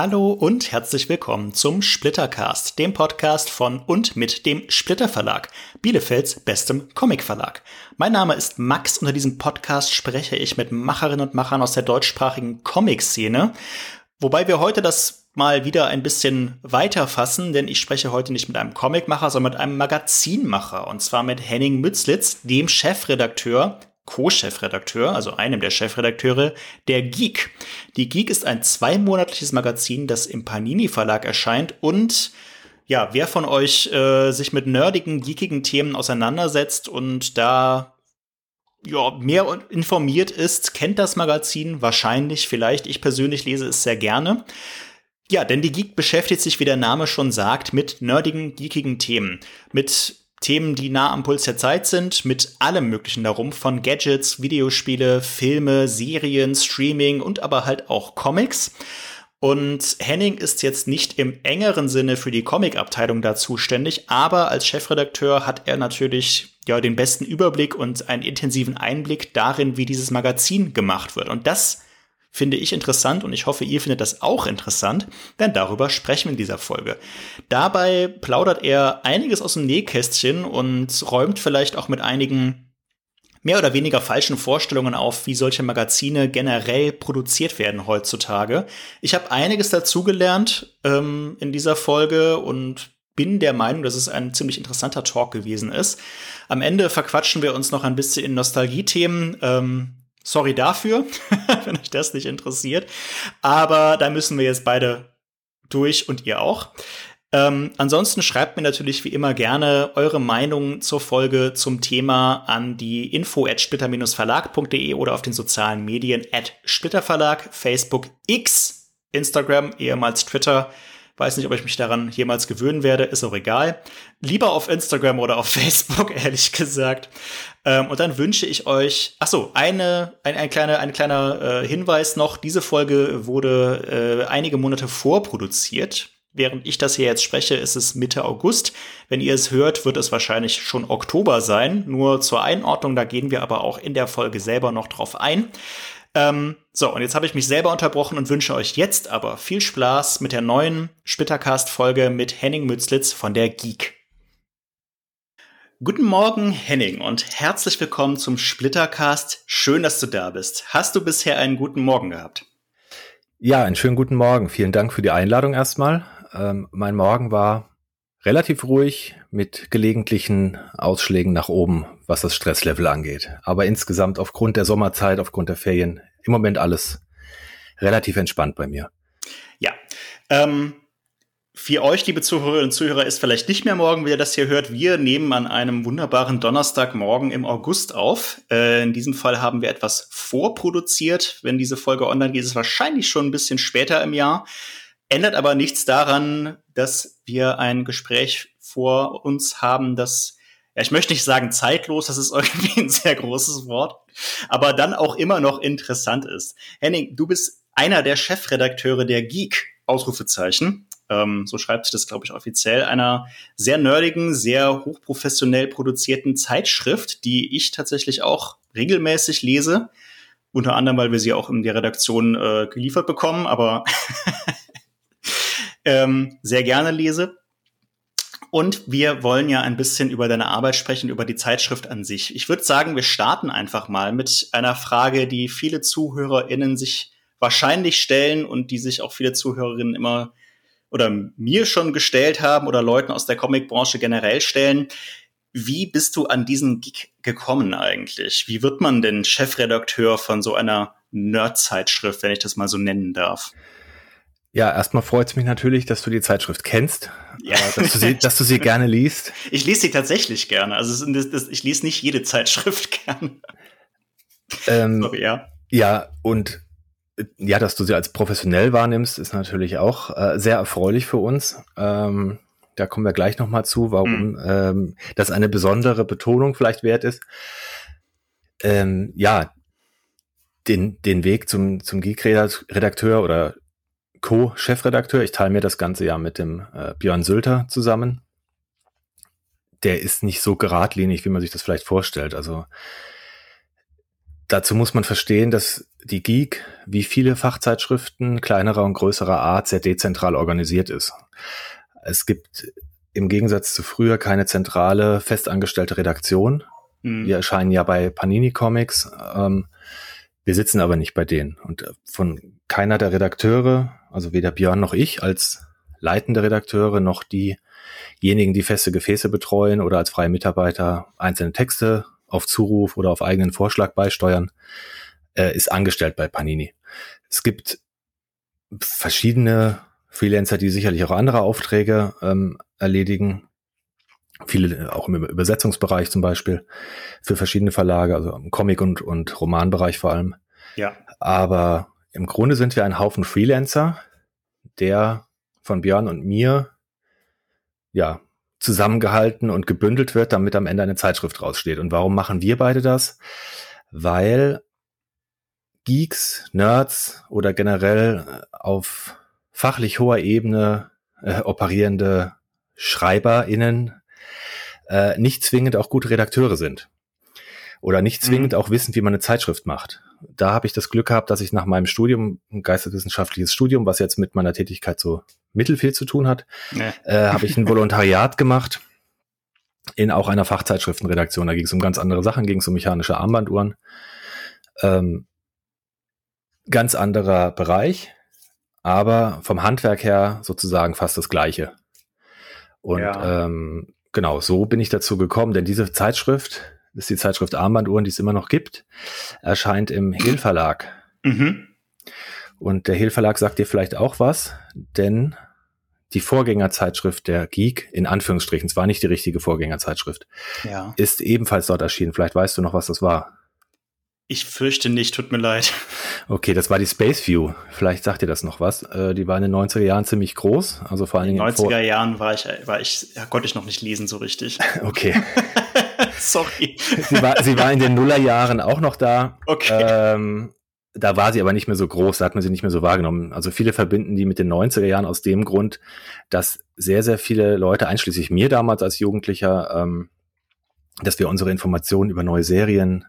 Hallo und herzlich willkommen zum Splittercast, dem Podcast von und mit dem Splitter Verlag, Bielefelds bestem Comic Verlag. Mein Name ist Max. Unter diesem Podcast spreche ich mit Macherinnen und Machern aus der deutschsprachigen Comic-Szene. Wobei wir heute das mal wieder ein bisschen weiter fassen, denn ich spreche heute nicht mit einem Comicmacher, sondern mit einem Magazinmacher. Und zwar mit Henning Mützlitz, dem Chefredakteur Co-Chefredakteur, also einem der Chefredakteure, der Geek. Die Geek ist ein zweimonatliches Magazin, das im Panini Verlag erscheint und ja, wer von euch äh, sich mit nerdigen, geekigen Themen auseinandersetzt und da ja, mehr informiert ist, kennt das Magazin wahrscheinlich, vielleicht. Ich persönlich lese es sehr gerne. Ja, denn die Geek beschäftigt sich, wie der Name schon sagt, mit nerdigen, geekigen Themen. Mit Themen, die nah am Puls der Zeit sind, mit allem Möglichen darum, von Gadgets, Videospiele, Filme, Serien, Streaming und aber halt auch Comics. Und Henning ist jetzt nicht im engeren Sinne für die Comic-Abteilung da zuständig, aber als Chefredakteur hat er natürlich ja den besten Überblick und einen intensiven Einblick darin, wie dieses Magazin gemacht wird. Und das finde ich interessant und ich hoffe, ihr findet das auch interessant, denn darüber sprechen wir in dieser Folge. Dabei plaudert er einiges aus dem Nähkästchen und räumt vielleicht auch mit einigen mehr oder weniger falschen Vorstellungen auf, wie solche Magazine generell produziert werden heutzutage. Ich habe einiges dazugelernt ähm, in dieser Folge und bin der Meinung, dass es ein ziemlich interessanter Talk gewesen ist. Am Ende verquatschen wir uns noch ein bisschen in Nostalgie-Themen. Ähm, Sorry dafür, wenn euch das nicht interessiert. Aber da müssen wir jetzt beide durch und ihr auch. Ähm, ansonsten schreibt mir natürlich wie immer gerne eure Meinung zur Folge zum Thema an die info at splitter-verlag.de oder auf den sozialen Medien at splitterverlag, Facebook X, Instagram, ehemals Twitter. Weiß nicht, ob ich mich daran jemals gewöhnen werde, ist auch egal. Lieber auf Instagram oder auf Facebook, ehrlich gesagt. Ähm, und dann wünsche ich euch, ach so, eine, ein, ein kleiner, ein kleiner äh, Hinweis noch. Diese Folge wurde äh, einige Monate vorproduziert. Während ich das hier jetzt spreche, ist es Mitte August. Wenn ihr es hört, wird es wahrscheinlich schon Oktober sein. Nur zur Einordnung, da gehen wir aber auch in der Folge selber noch drauf ein. Ähm, so, und jetzt habe ich mich selber unterbrochen und wünsche euch jetzt aber viel Spaß mit der neuen Splittercast-Folge mit Henning Mützlitz von der Geek. Guten Morgen, Henning, und herzlich willkommen zum Splittercast. Schön, dass du da bist. Hast du bisher einen guten Morgen gehabt? Ja, einen schönen guten Morgen. Vielen Dank für die Einladung erstmal. Ähm, mein Morgen war relativ ruhig mit gelegentlichen Ausschlägen nach oben, was das Stresslevel angeht. Aber insgesamt aufgrund der Sommerzeit, aufgrund der Ferien, im Moment alles relativ entspannt bei mir. Ja. Ähm, für euch, liebe Zuhörerinnen und Zuhörer, ist vielleicht nicht mehr morgen, wie ihr das hier hört. Wir nehmen an einem wunderbaren Donnerstagmorgen im August auf. Äh, in diesem Fall haben wir etwas vorproduziert. Wenn diese Folge online geht, ist es wahrscheinlich schon ein bisschen später im Jahr. Ändert aber nichts daran, dass wir ein Gespräch vor uns haben, das, ja, ich möchte nicht sagen zeitlos, das ist irgendwie ein sehr großes Wort, aber dann auch immer noch interessant ist. Henning, du bist einer der Chefredakteure der Geek, Ausrufezeichen. Ähm, so schreibt sich das, glaube ich, offiziell, einer sehr nerdigen, sehr hochprofessionell produzierten Zeitschrift, die ich tatsächlich auch regelmäßig lese. Unter anderem, weil wir sie auch in der Redaktion äh, geliefert bekommen, aber ähm, sehr gerne lese. Und wir wollen ja ein bisschen über deine Arbeit sprechen, über die Zeitschrift an sich. Ich würde sagen, wir starten einfach mal mit einer Frage, die viele ZuhörerInnen sich wahrscheinlich stellen und die sich auch viele Zuhörerinnen immer oder mir schon gestellt haben oder Leuten aus der Comicbranche generell stellen. Wie bist du an diesen Gig gekommen eigentlich? Wie wird man denn Chefredakteur von so einer Nerd-Zeitschrift, wenn ich das mal so nennen darf? Ja, erstmal freut es mich natürlich, dass du die Zeitschrift kennst, ja. äh, dass, du sie, dass du sie gerne liest. Ich lese sie tatsächlich gerne. Also ich lese nicht jede Zeitschrift gerne. Ähm, Sorry, ja. Ja, und äh, ja, dass du sie als professionell wahrnimmst, ist natürlich auch äh, sehr erfreulich für uns. Ähm, da kommen wir gleich nochmal zu, warum mhm. ähm, das eine besondere Betonung vielleicht wert ist. Ähm, ja, den, den Weg zum, zum Geek-Redakteur oder Co-Chefredakteur. Ich teile mir das Ganze ja mit dem äh, Björn Sülter zusammen. Der ist nicht so geradlinig, wie man sich das vielleicht vorstellt. Also dazu muss man verstehen, dass die Geek, wie viele Fachzeitschriften kleinerer und größerer Art, sehr dezentral organisiert ist. Es gibt im Gegensatz zu früher keine zentrale, festangestellte Redaktion. Mhm. Wir erscheinen ja bei Panini Comics. Ähm, wir sitzen aber nicht bei denen. Und von keiner der Redakteure, also weder Björn noch ich als leitende Redakteure, noch diejenigen, die feste Gefäße betreuen oder als freie Mitarbeiter einzelne Texte auf Zuruf oder auf eigenen Vorschlag beisteuern, äh, ist angestellt bei Panini. Es gibt verschiedene Freelancer, die sicherlich auch andere Aufträge ähm, erledigen. Viele auch im Übersetzungsbereich zum Beispiel für verschiedene Verlage, also im Comic- und, und Romanbereich vor allem. Ja. Aber im Grunde sind wir ein Haufen Freelancer, der von Björn und mir ja zusammengehalten und gebündelt wird, damit am Ende eine Zeitschrift raussteht. Und warum machen wir beide das? Weil Geeks, Nerds oder generell äh, auf fachlich hoher Ebene äh, operierende SchreiberInnen äh, nicht zwingend auch gute Redakteure sind. Oder nicht zwingend mhm. auch wissen, wie man eine Zeitschrift macht. Da habe ich das Glück gehabt, dass ich nach meinem Studium, ein geisteswissenschaftliches Studium, was jetzt mit meiner Tätigkeit so mittelfiel zu tun hat, nee. äh, habe ich ein Volontariat gemacht in auch einer Fachzeitschriftenredaktion. Da ging es um ganz andere Sachen, ging es um mechanische Armbanduhren. Ähm, ganz anderer Bereich, aber vom Handwerk her sozusagen fast das gleiche. Und ja. ähm, genau, so bin ich dazu gekommen, denn diese Zeitschrift, ist die Zeitschrift Armbanduhren, die es immer noch gibt, erscheint im Hehl Verlag. Mhm. Und der Hehl Verlag sagt dir vielleicht auch was, denn die Vorgängerzeitschrift der Geek, in Anführungsstrichen, zwar nicht die richtige Vorgängerzeitschrift, ja. ist ebenfalls dort erschienen. Vielleicht weißt du noch, was das war. Ich fürchte nicht, tut mir leid. Okay, das war die Space View. Vielleicht sagt ihr das noch was. Äh, die war in den 90er Jahren ziemlich groß. Also vor allen Dingen. In den 90er Jahren war ich, war ich, ja, konnte ich noch nicht lesen so richtig. Okay. Sorry. Sie war, sie war in den Nullerjahren auch noch da. Okay. Ähm, da war sie aber nicht mehr so groß, da hat man sie nicht mehr so wahrgenommen. Also viele verbinden die mit den 90er Jahren aus dem Grund, dass sehr, sehr viele Leute, einschließlich mir damals als Jugendlicher, ähm, dass wir unsere Informationen über neue Serien,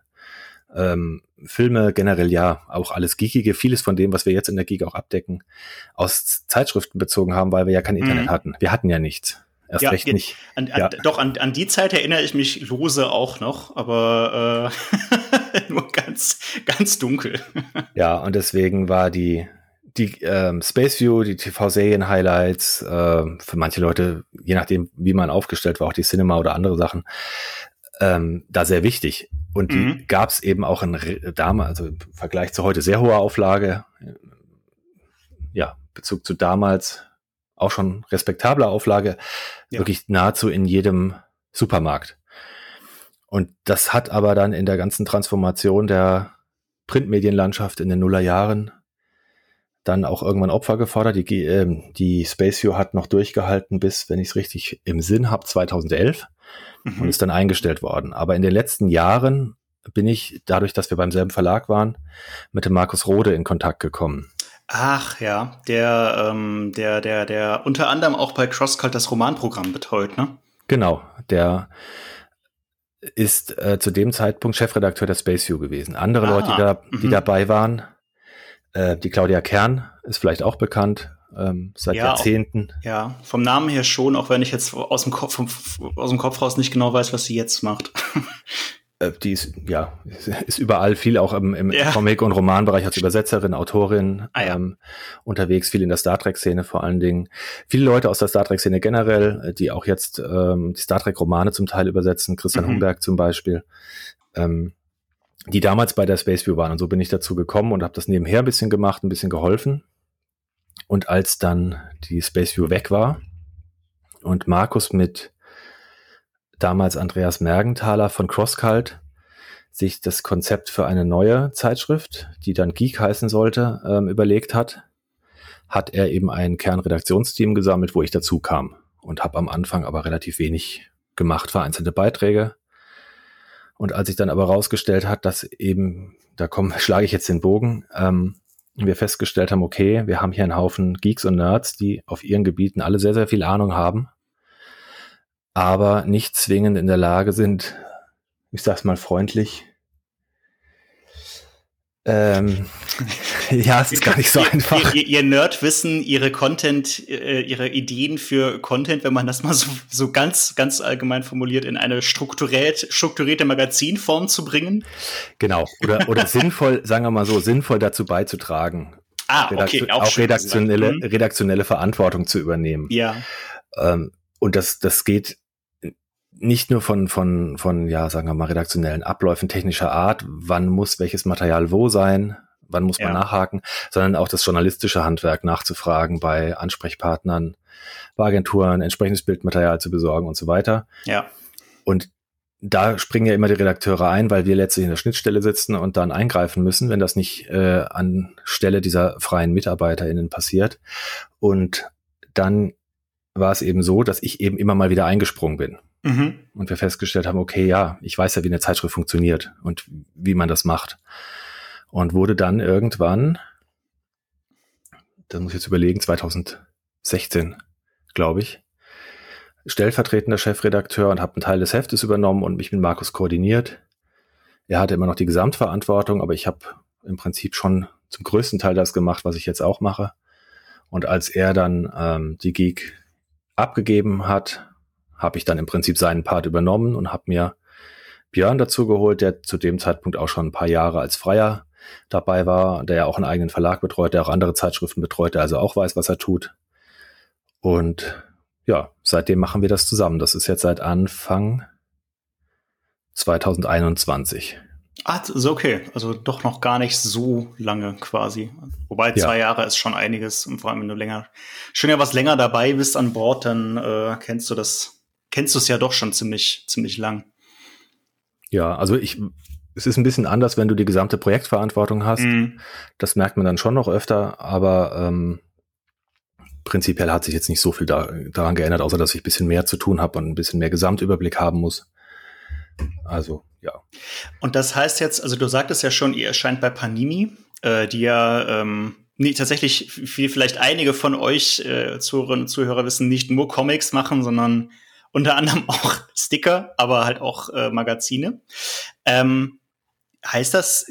ähm, Filme generell ja, auch alles Geekige, vieles von dem, was wir jetzt in der Geek auch abdecken, aus Zeitschriften bezogen haben, weil wir ja kein Internet mhm. hatten. Wir hatten ja nichts. Erst ja, recht nicht. An, an, ja. Doch, an, an die Zeit erinnere ich mich lose auch noch, aber äh, nur ganz, ganz dunkel. ja, und deswegen war die, die ähm, Space View, die TV-Serien-Highlights, äh, für manche Leute, je nachdem, wie man aufgestellt war, auch die Cinema oder andere Sachen, ähm, da sehr wichtig. Und die mhm. gab es eben auch in damals, also im Vergleich zu heute sehr hoher Auflage. Ja, Bezug zu damals auch schon respektable Auflage, ja. wirklich nahezu in jedem Supermarkt. Und das hat aber dann in der ganzen Transformation der Printmedienlandschaft in den Nullerjahren dann auch irgendwann Opfer gefordert. Die, äh, die Spaceview hat noch durchgehalten bis, wenn ich es richtig im Sinn habe, 2011 mhm. und ist dann eingestellt worden. Aber in den letzten Jahren bin ich, dadurch, dass wir beim selben Verlag waren, mit dem Markus Rode in Kontakt gekommen. Ach ja, der, ähm, der, der, der unter anderem auch bei CrossCult das Romanprogramm betreut, ne? Genau, der ist äh, zu dem Zeitpunkt Chefredakteur der Space View gewesen. Andere ah, Leute, die, da, die mhm. dabei waren, äh, die Claudia Kern ist vielleicht auch bekannt, ähm, seit ja, Jahrzehnten. Auch, ja, vom Namen her schon, auch wenn ich jetzt aus dem Kopf, aus dem Kopf raus nicht genau weiß, was sie jetzt macht. Äh, die ist, ja, ist überall viel auch im, im ja. Comic- und Romanbereich als Übersetzerin, Autorin ah, ja. ähm, unterwegs, viel in der Star Trek-Szene vor allen Dingen. Viele Leute aus der Star Trek-Szene generell, äh, die auch jetzt ähm, die Star Trek-Romane zum Teil übersetzen, Christian mhm. Humberg zum Beispiel, ähm, die damals bei der Space View waren. Und so bin ich dazu gekommen und habe das nebenher ein bisschen gemacht, ein bisschen geholfen. Und als dann die Space View weg war und Markus mit damals Andreas Mergenthaler von CrossCult sich das Konzept für eine neue Zeitschrift, die dann Geek heißen sollte, ähm, überlegt hat, hat er eben ein Kernredaktionsteam gesammelt, wo ich dazu kam und habe am Anfang aber relativ wenig gemacht, vereinzelte Beiträge. Und als sich dann aber rausgestellt hat, dass eben, da komm, schlage ich jetzt den Bogen, ähm, wir festgestellt haben, okay, wir haben hier einen Haufen Geeks und Nerds, die auf ihren Gebieten alle sehr, sehr viel Ahnung haben aber nicht zwingend in der Lage sind, ich sag's mal freundlich, Ähm, ja, es ist gar nicht so ihr, einfach. Ihr, ihr Nerdwissen, ihre Content, äh, ihre Ideen für Content, wenn man das mal so, so ganz, ganz allgemein formuliert, in eine strukturiert, strukturierte Magazinform zu bringen. Genau. Oder, oder sinnvoll, sagen wir mal so, sinnvoll dazu beizutragen. Ah, okay. Auch, auch redaktionelle, mhm. redaktionelle Verantwortung zu übernehmen. Ja. Ähm, und das, das geht nicht nur von, von, von, ja, sagen wir mal, redaktionellen Abläufen technischer Art, wann muss welches Material wo sein, wann muss man ja. nachhaken, sondern auch das journalistische Handwerk nachzufragen bei Ansprechpartnern, bei Agenturen, entsprechendes Bildmaterial zu besorgen und so weiter. Ja. Und da springen ja immer die Redakteure ein, weil wir letztlich in der Schnittstelle sitzen und dann eingreifen müssen, wenn das nicht äh, an Stelle dieser freien MitarbeiterInnen passiert. Und dann war es eben so, dass ich eben immer mal wieder eingesprungen bin. Mhm. Und wir festgestellt haben, okay, ja, ich weiß ja, wie eine Zeitschrift funktioniert und wie man das macht. Und wurde dann irgendwann, das muss ich jetzt überlegen, 2016, glaube ich, stellvertretender Chefredakteur und habe einen Teil des Heftes übernommen und mich mit Markus koordiniert. Er hatte immer noch die Gesamtverantwortung, aber ich habe im Prinzip schon zum größten Teil das gemacht, was ich jetzt auch mache. Und als er dann ähm, die Geek abgegeben hat, habe ich dann im Prinzip seinen Part übernommen und habe mir Björn dazu geholt, der zu dem Zeitpunkt auch schon ein paar Jahre als Freier dabei war, der ja auch einen eigenen Verlag betreut, der auch andere Zeitschriften betreut, der also auch weiß, was er tut. Und ja, seitdem machen wir das zusammen. Das ist jetzt seit Anfang 2021. Ah, ist okay. Also doch noch gar nicht so lange quasi. Wobei zwei ja. Jahre ist schon einiges und vor allem, wenn du länger, schon ja was länger dabei bist an Bord, dann äh, kennst du das, kennst du es ja doch schon ziemlich, ziemlich lang. Ja, also ich, es ist ein bisschen anders, wenn du die gesamte Projektverantwortung hast. Mhm. Das merkt man dann schon noch öfter, aber ähm, prinzipiell hat sich jetzt nicht so viel da, daran geändert, außer dass ich ein bisschen mehr zu tun habe und ein bisschen mehr Gesamtüberblick haben muss. Also, ja. Und das heißt jetzt, also du sagtest ja schon, ihr erscheint bei Panini, äh, die ja ähm, nee, tatsächlich, wie vielleicht einige von euch äh, Zuhörerinnen und Zuhörer wissen, nicht nur Comics machen, sondern unter anderem auch Sticker, aber halt auch äh, Magazine. Ähm, heißt das,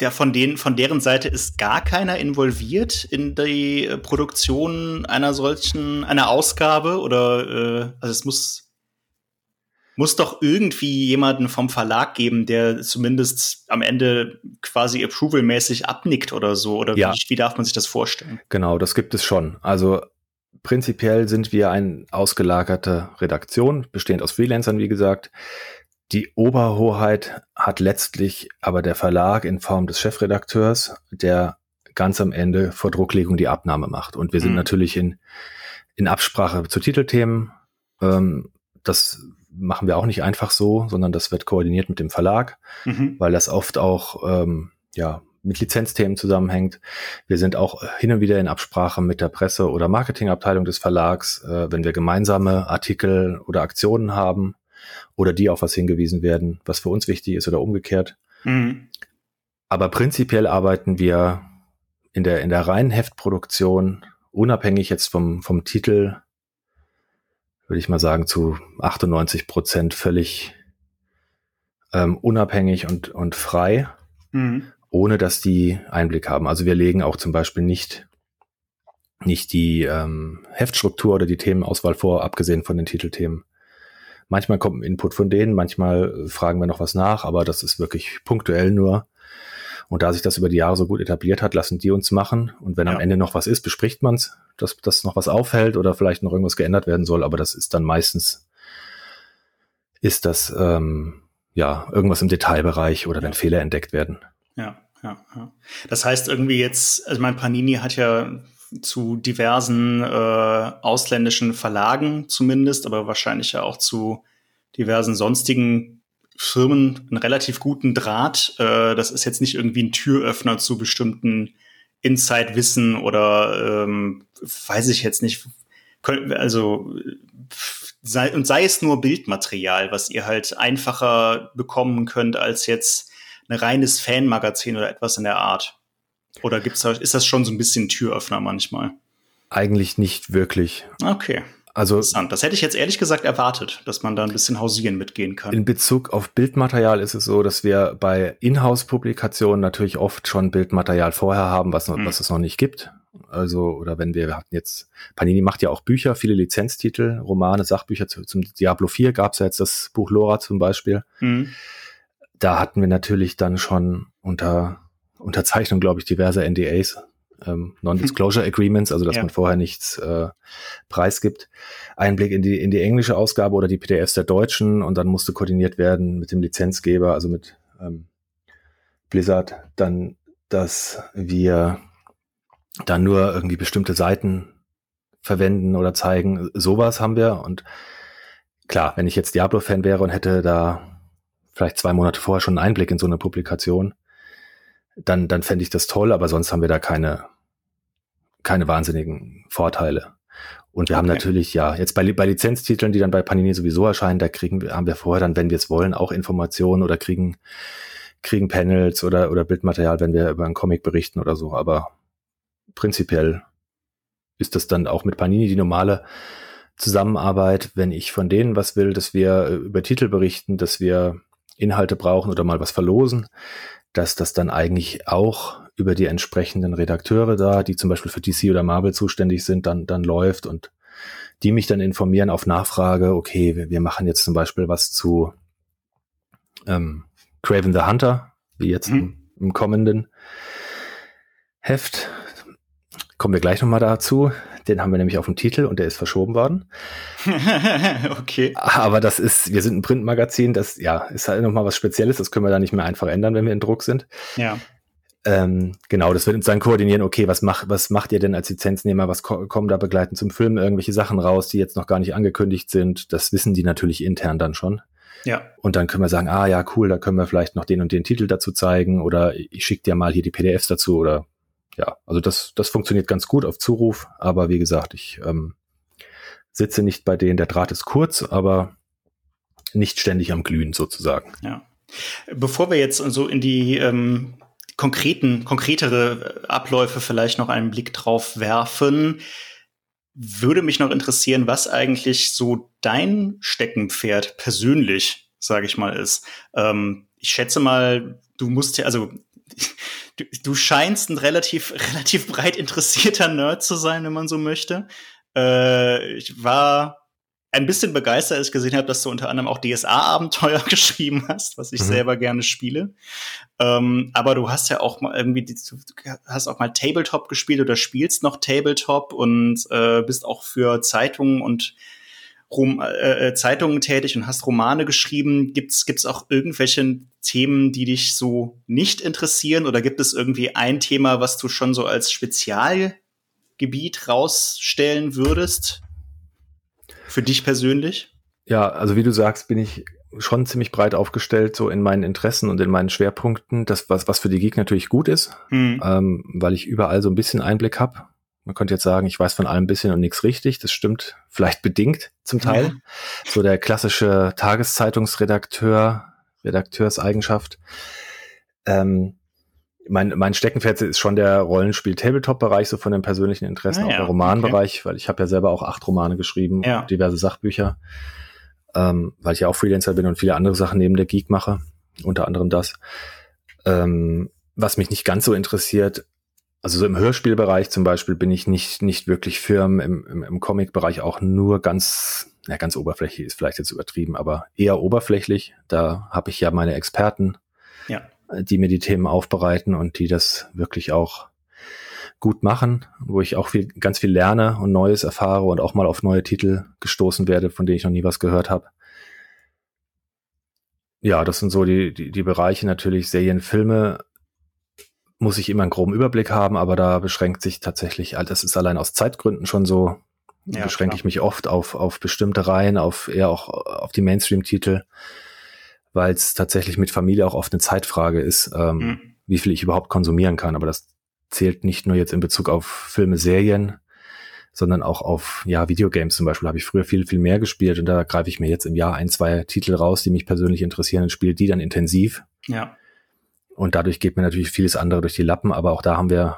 der von denen, von deren Seite ist gar keiner involviert in die äh, Produktion einer solchen, einer Ausgabe oder äh, also es muss muss doch irgendwie jemanden vom Verlag geben, der zumindest am Ende quasi approval-mäßig abnickt oder so. Oder ja. wie, wie darf man sich das vorstellen? Genau, das gibt es schon. Also prinzipiell sind wir eine ausgelagerte Redaktion, bestehend aus Freelancern, wie gesagt. Die Oberhoheit hat letztlich aber der Verlag in Form des Chefredakteurs, der ganz am Ende vor Drucklegung die Abnahme macht. Und wir sind mhm. natürlich in, in Absprache zu Titelthemen. Ähm, das machen wir auch nicht einfach so, sondern das wird koordiniert mit dem Verlag, mhm. weil das oft auch ähm, ja, mit Lizenzthemen zusammenhängt. Wir sind auch hin und wieder in Absprache mit der Presse- oder Marketingabteilung des Verlags, äh, wenn wir gemeinsame Artikel oder Aktionen haben oder die auf was hingewiesen werden, was für uns wichtig ist oder umgekehrt. Mhm. Aber prinzipiell arbeiten wir in der, in der reinen Heftproduktion, unabhängig jetzt vom, vom Titel, würde ich mal sagen, zu 98 Prozent völlig ähm, unabhängig und, und frei, mhm. ohne dass die Einblick haben. Also wir legen auch zum Beispiel nicht, nicht die ähm, Heftstruktur oder die Themenauswahl vor, abgesehen von den Titelthemen. Manchmal kommt ein Input von denen, manchmal fragen wir noch was nach, aber das ist wirklich punktuell nur. Und da sich das über die Jahre so gut etabliert hat, lassen die uns machen. Und wenn ja. am Ende noch was ist, bespricht man's, dass, dass noch was auffällt oder vielleicht noch irgendwas geändert werden soll. Aber das ist dann meistens, ist das ähm, ja irgendwas im Detailbereich oder wenn Fehler entdeckt werden. Ja, ja, ja. Das heißt irgendwie jetzt, also mein Panini hat ja zu diversen äh, ausländischen Verlagen zumindest, aber wahrscheinlich ja auch zu diversen sonstigen Firmen einen relativ guten Draht. Äh, das ist jetzt nicht irgendwie ein Türöffner zu bestimmten Inside-Wissen oder ähm, weiß ich jetzt nicht. Also sei, und sei es nur Bildmaterial, was ihr halt einfacher bekommen könnt als jetzt ein reines Fanmagazin oder etwas in der Art. Oder gibt's da, ist das schon so ein bisschen Türöffner manchmal? Eigentlich nicht wirklich. Okay. Also Interessant. Das hätte ich jetzt ehrlich gesagt erwartet, dass man da ein bisschen hausieren mitgehen kann. In Bezug auf Bildmaterial ist es so, dass wir bei Inhouse-Publikationen natürlich oft schon Bildmaterial vorher haben, was, noch, hm. was es noch nicht gibt. Also, oder wenn wir, wir hatten jetzt, Panini macht ja auch Bücher, viele Lizenztitel, Romane, Sachbücher zu, zum Diablo 4 gab es ja jetzt das Buch Lora zum Beispiel. Hm. Da hatten wir natürlich dann schon unter Unterzeichnung, glaube ich, diverser NDAs ähm, Non-Disclosure Agreements, also dass ja. man vorher nichts äh, preisgibt. Einblick in die, in die englische Ausgabe oder die PDFs der deutschen und dann musste koordiniert werden mit dem Lizenzgeber, also mit ähm, Blizzard, dann, dass wir dann nur irgendwie bestimmte Seiten verwenden oder zeigen. Sowas haben wir und klar, wenn ich jetzt Diablo-Fan wäre und hätte da vielleicht zwei Monate vorher schon einen Einblick in so eine Publikation, dann, dann fände ich das toll, aber sonst haben wir da keine, keine wahnsinnigen Vorteile. Und wir okay. haben natürlich, ja, jetzt bei, bei Lizenztiteln, die dann bei Panini sowieso erscheinen, da kriegen wir, haben wir vorher dann, wenn wir es wollen, auch Informationen oder kriegen, kriegen Panels oder, oder Bildmaterial, wenn wir über einen Comic berichten oder so. Aber prinzipiell ist das dann auch mit Panini die normale Zusammenarbeit, wenn ich von denen was will, dass wir über Titel berichten, dass wir Inhalte brauchen oder mal was verlosen, dass das dann eigentlich auch über die entsprechenden Redakteure da, die zum Beispiel für DC oder Marvel zuständig sind, dann, dann läuft und die mich dann informieren auf Nachfrage, okay, wir, wir machen jetzt zum Beispiel was zu ähm, Craven the Hunter, wie jetzt mhm. im, im kommenden Heft. Kommen wir gleich nochmal dazu. Den haben wir nämlich auf dem Titel und der ist verschoben worden. okay. Aber das ist, wir sind ein Printmagazin, das ja ist halt nochmal was Spezielles, das können wir da nicht mehr einfach ändern, wenn wir in Druck sind. Ja. Ähm, genau, das wird uns dann koordinieren, okay, was, mach, was macht ihr denn als Lizenznehmer, was ko kommen da begleitend zum Film, irgendwelche Sachen raus, die jetzt noch gar nicht angekündigt sind. Das wissen die natürlich intern dann schon. Ja. Und dann können wir sagen, ah ja, cool, da können wir vielleicht noch den und den Titel dazu zeigen oder ich schicke dir mal hier die PDFs dazu oder ja, also das, das funktioniert ganz gut auf Zuruf, aber wie gesagt, ich ähm, sitze nicht bei denen, der Draht ist kurz, aber nicht ständig am Glühen sozusagen. Ja. Bevor wir jetzt so in die ähm, konkreten, konkretere Abläufe vielleicht noch einen Blick drauf werfen, würde mich noch interessieren, was eigentlich so dein Steckenpferd persönlich, sage ich mal, ist. Ähm, ich schätze mal, du musst ja, also du, du scheinst ein relativ, relativ breit interessierter Nerd zu sein, wenn man so möchte. Äh, ich war ein bisschen begeistert, als ich gesehen habe, dass du unter anderem auch DSA-Abenteuer geschrieben hast, was ich mhm. selber gerne spiele. Ähm, aber du hast ja auch mal irgendwie, du hast auch mal Tabletop gespielt oder spielst noch Tabletop und äh, bist auch für Zeitungen und Rom äh, äh, Zeitungen tätig und hast Romane geschrieben. Gibt's gibt's auch irgendwelche Themen, die dich so nicht interessieren? Oder gibt es irgendwie ein Thema, was du schon so als Spezialgebiet rausstellen würdest? Für dich persönlich? Ja, also wie du sagst, bin ich schon ziemlich breit aufgestellt, so in meinen Interessen und in meinen Schwerpunkten. Das, was, was für die Geek natürlich gut ist, hm. ähm, weil ich überall so ein bisschen Einblick habe. Man könnte jetzt sagen, ich weiß von allem ein bisschen und nichts richtig. Das stimmt vielleicht bedingt zum Teil. Ja. So der klassische Tageszeitungsredakteur, Redakteurseigenschaft. Ähm, mein, mein Steckenpferd ist schon der Rollenspiel-Tabletop-Bereich, so von dem persönlichen Interesse, ah, ja, auch der Romanbereich, okay. weil ich habe ja selber auch acht Romane geschrieben, ja. diverse Sachbücher, ähm, weil ich ja auch Freelancer bin und viele andere Sachen neben der Geek mache, unter anderem das. Ähm, was mich nicht ganz so interessiert, also so im Hörspielbereich zum Beispiel bin ich nicht, nicht wirklich firm, im, im, im Comic-Bereich auch nur ganz, ja, ganz oberflächlich ist vielleicht jetzt übertrieben, aber eher oberflächlich. Da habe ich ja meine Experten, ja. die mir die Themen aufbereiten und die das wirklich auch gut machen, wo ich auch viel, ganz viel lerne und Neues erfahre und auch mal auf neue Titel gestoßen werde, von denen ich noch nie was gehört habe. Ja, das sind so die, die, die Bereiche natürlich, Serien, Filme muss ich immer einen groben Überblick haben, aber da beschränkt sich tatsächlich, das ist allein aus Zeitgründen schon so, ja, beschränke klar. ich mich oft auf, auf bestimmte Reihen, auf eher auch auf die Mainstream-Titel, weil es tatsächlich mit Familie auch oft eine Zeitfrage ist, ähm, mhm. wie viel ich überhaupt konsumieren kann. Aber das zählt nicht nur jetzt in Bezug auf Filme, Serien, sondern auch auf ja Videogames zum Beispiel habe ich früher viel viel mehr gespielt und da greife ich mir jetzt im Jahr ein zwei Titel raus, die mich persönlich interessieren und spiele die dann intensiv. Ja. Und dadurch geht mir natürlich vieles andere durch die Lappen, aber auch da haben wir,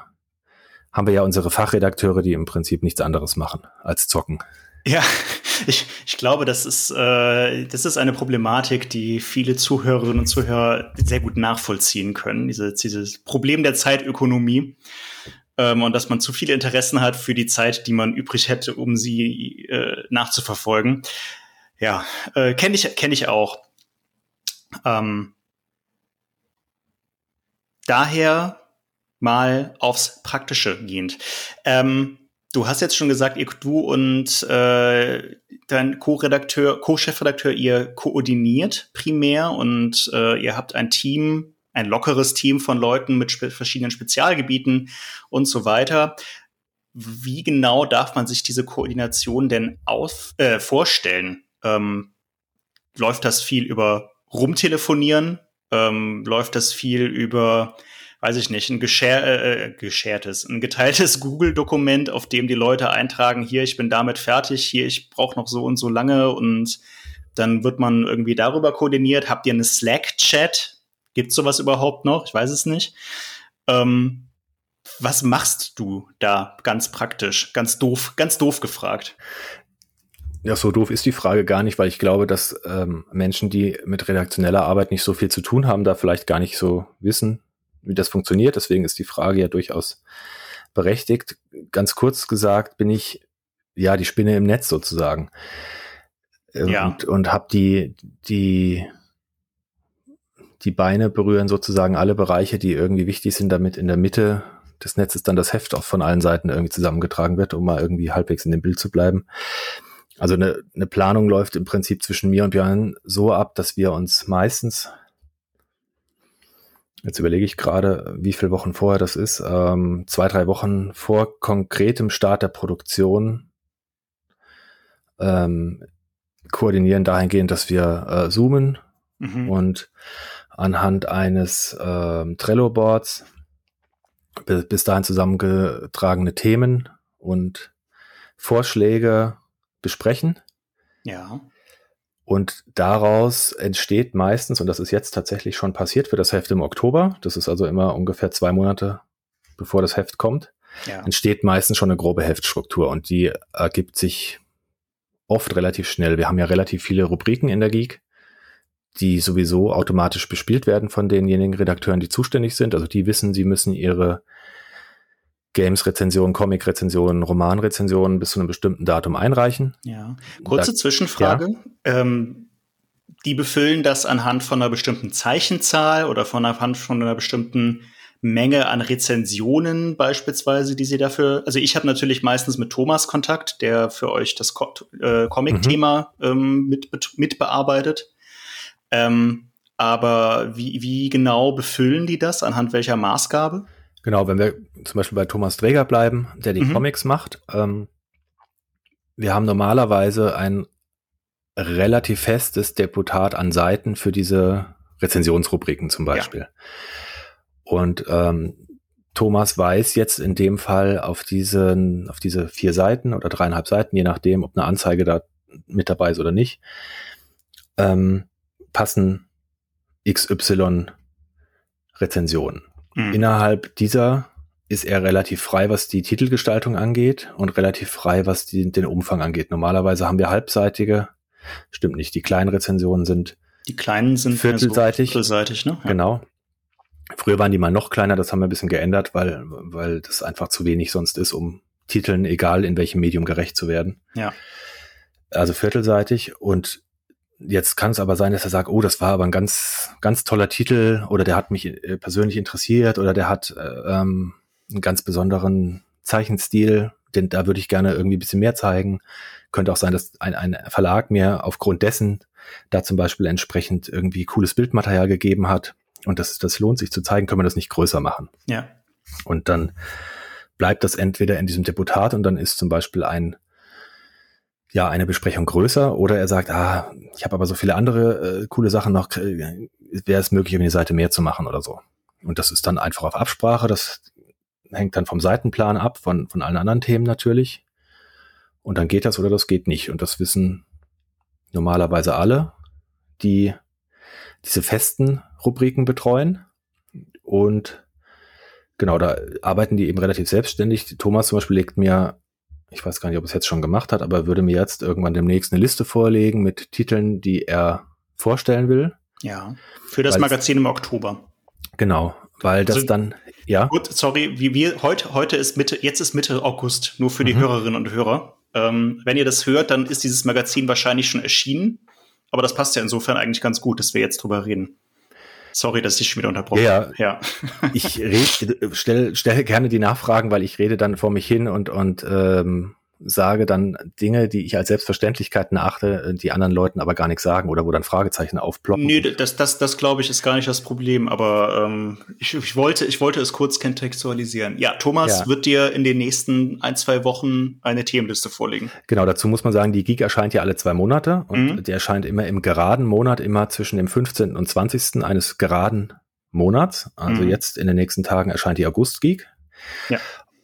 haben wir ja unsere Fachredakteure, die im Prinzip nichts anderes machen als zocken. Ja, ich, ich glaube, das ist, äh, das ist eine Problematik, die viele Zuhörerinnen und Zuhörer sehr gut nachvollziehen können. Diese, dieses Problem der Zeitökonomie ähm, und dass man zu viele Interessen hat für die Zeit, die man übrig hätte, um sie äh, nachzuverfolgen. Ja, äh, kenne ich, kenn ich auch. Ähm, daher mal aufs Praktische gehend. Ähm, du hast jetzt schon gesagt, ihr, du und äh, dein Co-Redakteur, Co-Chefredakteur, ihr koordiniert primär und äh, ihr habt ein Team, ein lockeres Team von Leuten mit spe verschiedenen Spezialgebieten und so weiter. Wie genau darf man sich diese Koordination denn auf, äh, vorstellen? Ähm, läuft das viel über Rumtelefonieren? Ähm, läuft das viel über, weiß ich nicht, ein geschär, äh, äh geschertes, ein geteiltes Google-Dokument, auf dem die Leute eintragen, hier, ich bin damit fertig, hier, ich brauche noch so und so lange und dann wird man irgendwie darüber koordiniert. Habt ihr eine Slack-Chat? Gibt sowas überhaupt noch? Ich weiß es nicht. Ähm, was machst du da ganz praktisch? Ganz doof, ganz doof gefragt. Ja, so doof ist die Frage gar nicht, weil ich glaube, dass ähm, Menschen, die mit redaktioneller Arbeit nicht so viel zu tun haben, da vielleicht gar nicht so wissen, wie das funktioniert. Deswegen ist die Frage ja durchaus berechtigt. Ganz kurz gesagt bin ich ja die Spinne im Netz sozusagen. Ähm, ja. Und, und habe die, die, die Beine berühren sozusagen alle Bereiche, die irgendwie wichtig sind, damit in der Mitte des Netzes dann das Heft auch von allen Seiten irgendwie zusammengetragen wird, um mal irgendwie halbwegs in dem Bild zu bleiben. Also eine, eine Planung läuft im Prinzip zwischen mir und Björn so ab, dass wir uns meistens, jetzt überlege ich gerade, wie viele Wochen vorher das ist, ähm, zwei, drei Wochen vor konkretem Start der Produktion ähm, koordinieren dahingehend, dass wir äh, zoomen mhm. und anhand eines äh, Trello-Boards bis dahin zusammengetragene Themen und Vorschläge besprechen. Ja. Und daraus entsteht meistens, und das ist jetzt tatsächlich schon passiert für das Heft im Oktober, das ist also immer ungefähr zwei Monate, bevor das Heft kommt, ja. entsteht meistens schon eine grobe Heftstruktur und die ergibt sich oft relativ schnell. Wir haben ja relativ viele Rubriken in der Geek, die sowieso automatisch bespielt werden von denjenigen Redakteuren, die zuständig sind. Also die wissen, sie müssen ihre Games-Rezensionen, Comic-Rezensionen, Roman-Rezensionen bis zu einem bestimmten Datum einreichen. Ja. Kurze da, Zwischenfrage. Ja. Ähm, die befüllen das anhand von einer bestimmten Zeichenzahl oder von anhand von einer bestimmten Menge an Rezensionen beispielsweise, die sie dafür. Also ich habe natürlich meistens mit Thomas Kontakt, der für euch das Co äh, Comic-Thema mhm. ähm, mit, mit bearbeitet. Ähm, aber wie, wie genau befüllen die das? Anhand welcher Maßgabe? Genau, wenn wir zum Beispiel bei Thomas Dräger bleiben, der die mhm. Comics macht, ähm, wir haben normalerweise ein relativ festes Deputat an Seiten für diese Rezensionsrubriken zum Beispiel. Ja. Und ähm, Thomas weiß jetzt in dem Fall auf diesen, auf diese vier Seiten oder dreieinhalb Seiten, je nachdem, ob eine Anzeige da mit dabei ist oder nicht, ähm, passen XY Rezensionen. Mhm. Innerhalb dieser ist er relativ frei, was die Titelgestaltung angeht und relativ frei, was die, den Umfang angeht. Normalerweise haben wir halbseitige, stimmt nicht, die kleinen Rezensionen sind die kleinen sind viertelseitig. So viertelseitig ne? Ja. Genau. Früher waren die mal noch kleiner, das haben wir ein bisschen geändert, weil, weil das einfach zu wenig sonst ist, um Titeln, egal in welchem Medium, gerecht zu werden. Ja. Also viertelseitig und Jetzt kann es aber sein, dass er sagt, oh, das war aber ein ganz, ganz toller Titel oder der hat mich äh, persönlich interessiert oder der hat äh, ähm, einen ganz besonderen Zeichenstil, denn da würde ich gerne irgendwie ein bisschen mehr zeigen. Könnte auch sein, dass ein, ein Verlag mir aufgrund dessen da zum Beispiel entsprechend irgendwie cooles Bildmaterial gegeben hat und das, das lohnt sich zu zeigen, können wir das nicht größer machen. Ja. Und dann bleibt das entweder in diesem Deputat und dann ist zum Beispiel ein ja eine Besprechung größer oder er sagt, ah, ich habe aber so viele andere äh, coole Sachen noch, äh, wäre es möglich, um die Seite mehr zu machen oder so. Und das ist dann einfach auf Absprache, das hängt dann vom Seitenplan ab, von, von allen anderen Themen natürlich. Und dann geht das oder das geht nicht. Und das wissen normalerweise alle, die diese festen Rubriken betreuen. Und genau, da arbeiten die eben relativ selbstständig. Thomas zum Beispiel legt mir ich weiß gar nicht, ob es jetzt schon gemacht hat, aber würde mir jetzt irgendwann demnächst eine Liste vorlegen mit Titeln, die er vorstellen will. Ja, für das Magazin im Oktober. Genau, weil das also, dann, ja. Gut, sorry, wie wir, heute, heute ist Mitte, jetzt ist Mitte August, nur für die mhm. Hörerinnen und Hörer. Ähm, wenn ihr das hört, dann ist dieses Magazin wahrscheinlich schon erschienen. Aber das passt ja insofern eigentlich ganz gut, dass wir jetzt drüber reden. Sorry, dass ich schon wieder unterbrochen habe. Ja, ja. ich stelle stell gerne die Nachfragen, weil ich rede dann vor mich hin und, und ähm, sage dann Dinge, die ich als Selbstverständlichkeiten achte, äh, die anderen Leuten aber gar nichts sagen oder wo dann Fragezeichen aufploppen. Nee, das, das, das glaube ich, ist gar nicht das Problem, aber ähm, ich, ich, wollte, ich wollte es kurz kontextualisieren. Ja, Thomas ja. wird dir in den nächsten ein, zwei Wochen eine Themenliste vorlegen. Genau, dazu muss man sagen, die Geek erscheint ja alle zwei Monate und mhm. der erscheint immer im geraden Monat, immer zwischen dem 15. und 20. eines geraden Monats. Also mhm. jetzt in den nächsten Tagen erscheint die August Geek. Ja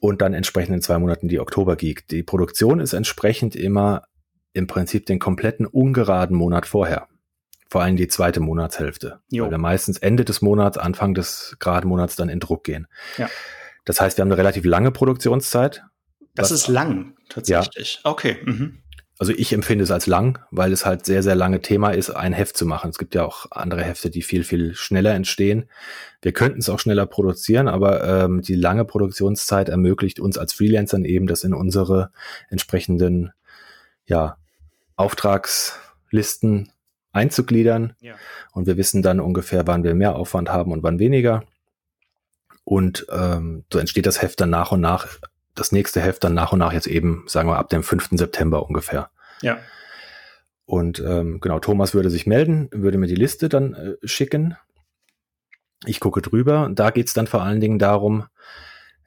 und dann entsprechend in zwei Monaten die Oktober Geek. Die Produktion ist entsprechend immer im Prinzip den kompletten ungeraden Monat vorher. Vor allem die zweite Monatshälfte. Jo. Weil wir meistens Ende des Monats, Anfang des geraden Monats dann in Druck gehen. Ja. Das heißt, wir haben eine relativ lange Produktionszeit. Das ist lang, tatsächlich. Ja. Okay. Mhm also ich empfinde es als lang, weil es halt sehr, sehr lange Thema ist, ein Heft zu machen. Es gibt ja auch andere Hefte, die viel, viel schneller entstehen. Wir könnten es auch schneller produzieren, aber ähm, die lange Produktionszeit ermöglicht uns als Freelancern eben, das in unsere entsprechenden ja, Auftragslisten einzugliedern. Ja. Und wir wissen dann ungefähr, wann wir mehr Aufwand haben und wann weniger. Und ähm, so entsteht das Heft dann nach und nach das nächste Heft dann nach und nach jetzt eben, sagen wir, ab dem 5. September ungefähr. Ja. Und ähm, genau, Thomas würde sich melden, würde mir die Liste dann äh, schicken. Ich gucke drüber. Da geht es dann vor allen Dingen darum,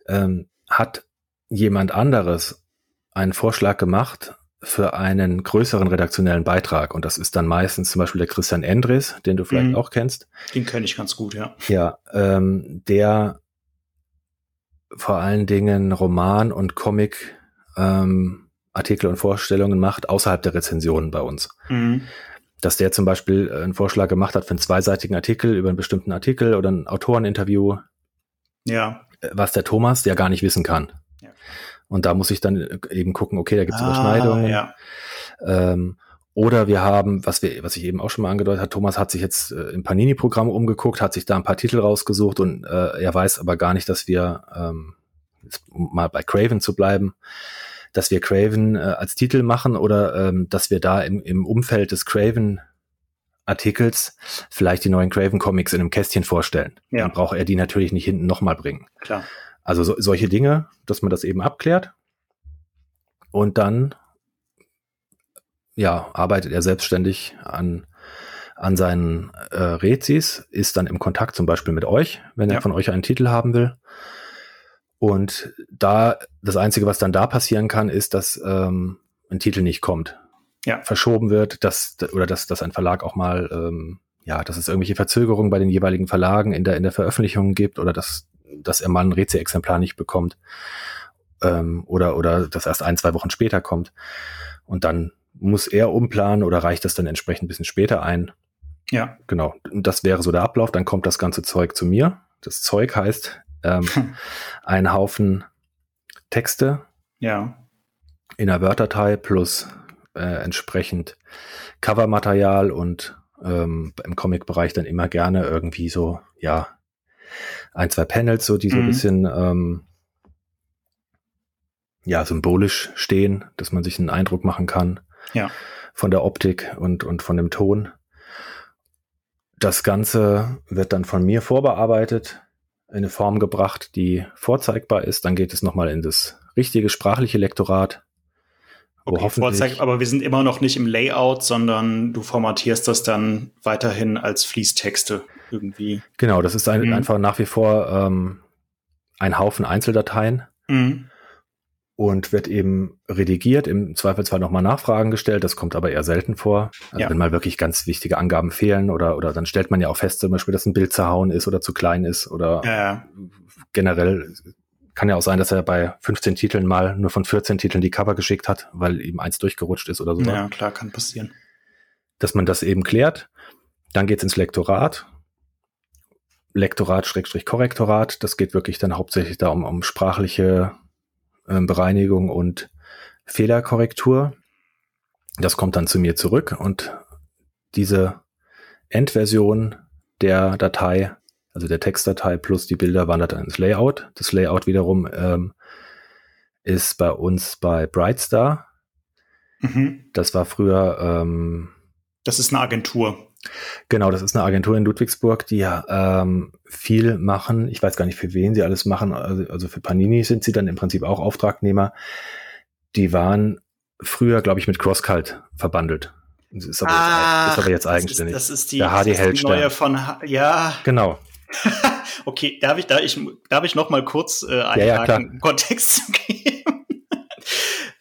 ähm, hat jemand anderes einen Vorschlag gemacht für einen größeren redaktionellen Beitrag. Und das ist dann meistens zum Beispiel der Christian Endres, den du vielleicht mhm. auch kennst. Den kenne ich ganz gut, ja. Ja, ähm, der vor allen Dingen Roman und Comic ähm, Artikel und Vorstellungen macht, außerhalb der Rezensionen bei uns. Mhm. Dass der zum Beispiel einen Vorschlag gemacht hat für einen zweiseitigen Artikel über einen bestimmten Artikel oder ein Autoreninterview. Ja. Äh, was der Thomas ja gar nicht wissen kann. Ja. Und da muss ich dann eben gucken, okay, da gibt es ah, Überschneidungen. Ja. Ähm, oder wir haben, was wir, was ich eben auch schon mal angedeutet habe, Thomas hat sich jetzt äh, im Panini-Programm umgeguckt, hat sich da ein paar Titel rausgesucht und äh, er weiß aber gar nicht, dass wir, ähm, um mal bei Craven zu bleiben, dass wir Craven äh, als Titel machen oder ähm, dass wir da im, im Umfeld des Craven Artikels vielleicht die neuen Craven Comics in einem Kästchen vorstellen. Ja. Dann braucht er die natürlich nicht hinten nochmal bringen. Klar. Also so, solche Dinge, dass man das eben abklärt. Und dann ja, arbeitet er selbstständig an, an seinen äh, Rezis, ist dann im Kontakt zum Beispiel mit euch, wenn ja. er von euch einen Titel haben will. Und da, das Einzige, was dann da passieren kann, ist, dass ähm, ein Titel nicht kommt. Ja. Verschoben wird, dass, oder dass, dass ein Verlag auch mal, ähm, ja, dass es irgendwelche Verzögerungen bei den jeweiligen Verlagen in der, in der Veröffentlichung gibt oder dass, dass er mal ein Rezi-Exemplar nicht bekommt. Ähm, oder, oder das erst ein, zwei Wochen später kommt. Und dann muss er umplanen oder reicht das dann entsprechend ein bisschen später ein? Ja. Genau. Und das wäre so der Ablauf. Dann kommt das ganze Zeug zu mir. Das Zeug heißt ähm, ein Haufen Texte. Ja. In der Word-Datei plus äh, entsprechend Covermaterial und ähm, im Comic-Bereich dann immer gerne irgendwie so, ja, ein, zwei Panels, so die so ein mhm. bisschen ähm, ja, symbolisch stehen, dass man sich einen Eindruck machen kann. Ja. Von der Optik und, und von dem Ton. Das Ganze wird dann von mir vorbearbeitet, in eine Form gebracht, die vorzeigbar ist. Dann geht es nochmal in das richtige sprachliche Lektorat. Okay, vorzeig, aber wir sind immer noch nicht im Layout, sondern du formatierst das dann weiterhin als Fließtexte irgendwie. Genau, das ist ein, mhm. einfach nach wie vor ähm, ein Haufen Einzeldateien. Mhm und wird eben redigiert, im Zweifelsfall nochmal Nachfragen gestellt, das kommt aber eher selten vor. Also ja. wenn mal wirklich ganz wichtige Angaben fehlen oder, oder dann stellt man ja auch fest, zum Beispiel, dass ein Bild zerhauen ist oder zu klein ist oder ja. generell kann ja auch sein, dass er bei 15 Titeln mal nur von 14 Titeln die Cover geschickt hat, weil ihm eins durchgerutscht ist oder so. Ja, klar, kann passieren. Dass man das eben klärt. Dann geht's ins Lektorat. Lektorat, Schrägstrich, Korrektorat. Das geht wirklich dann hauptsächlich da um, um sprachliche ähm, Bereinigung und Fehlerkorrektur. Das kommt dann zu mir zurück und diese Endversion der Datei, also der Textdatei plus die Bilder wandert dann ins Layout. Das Layout wiederum ähm, ist bei uns bei Brightstar. Mhm. Das war früher. Ähm, das ist eine Agentur. Genau, das ist eine Agentur in Ludwigsburg, die ja ähm, viel machen. Ich weiß gar nicht, für wen sie alles machen. Also, also für Panini sind sie dann im Prinzip auch Auftragnehmer. Die waren früher, glaube ich, mit CrossCult verbandelt. Das ist aber, ah, jetzt, ist aber jetzt eigenständig. Das ist, das ist die, der HD das ist die neue von H ja. Genau. okay, darf ich da ich darf ich noch mal kurz äh, einen ja, ja, Kontext zu geben?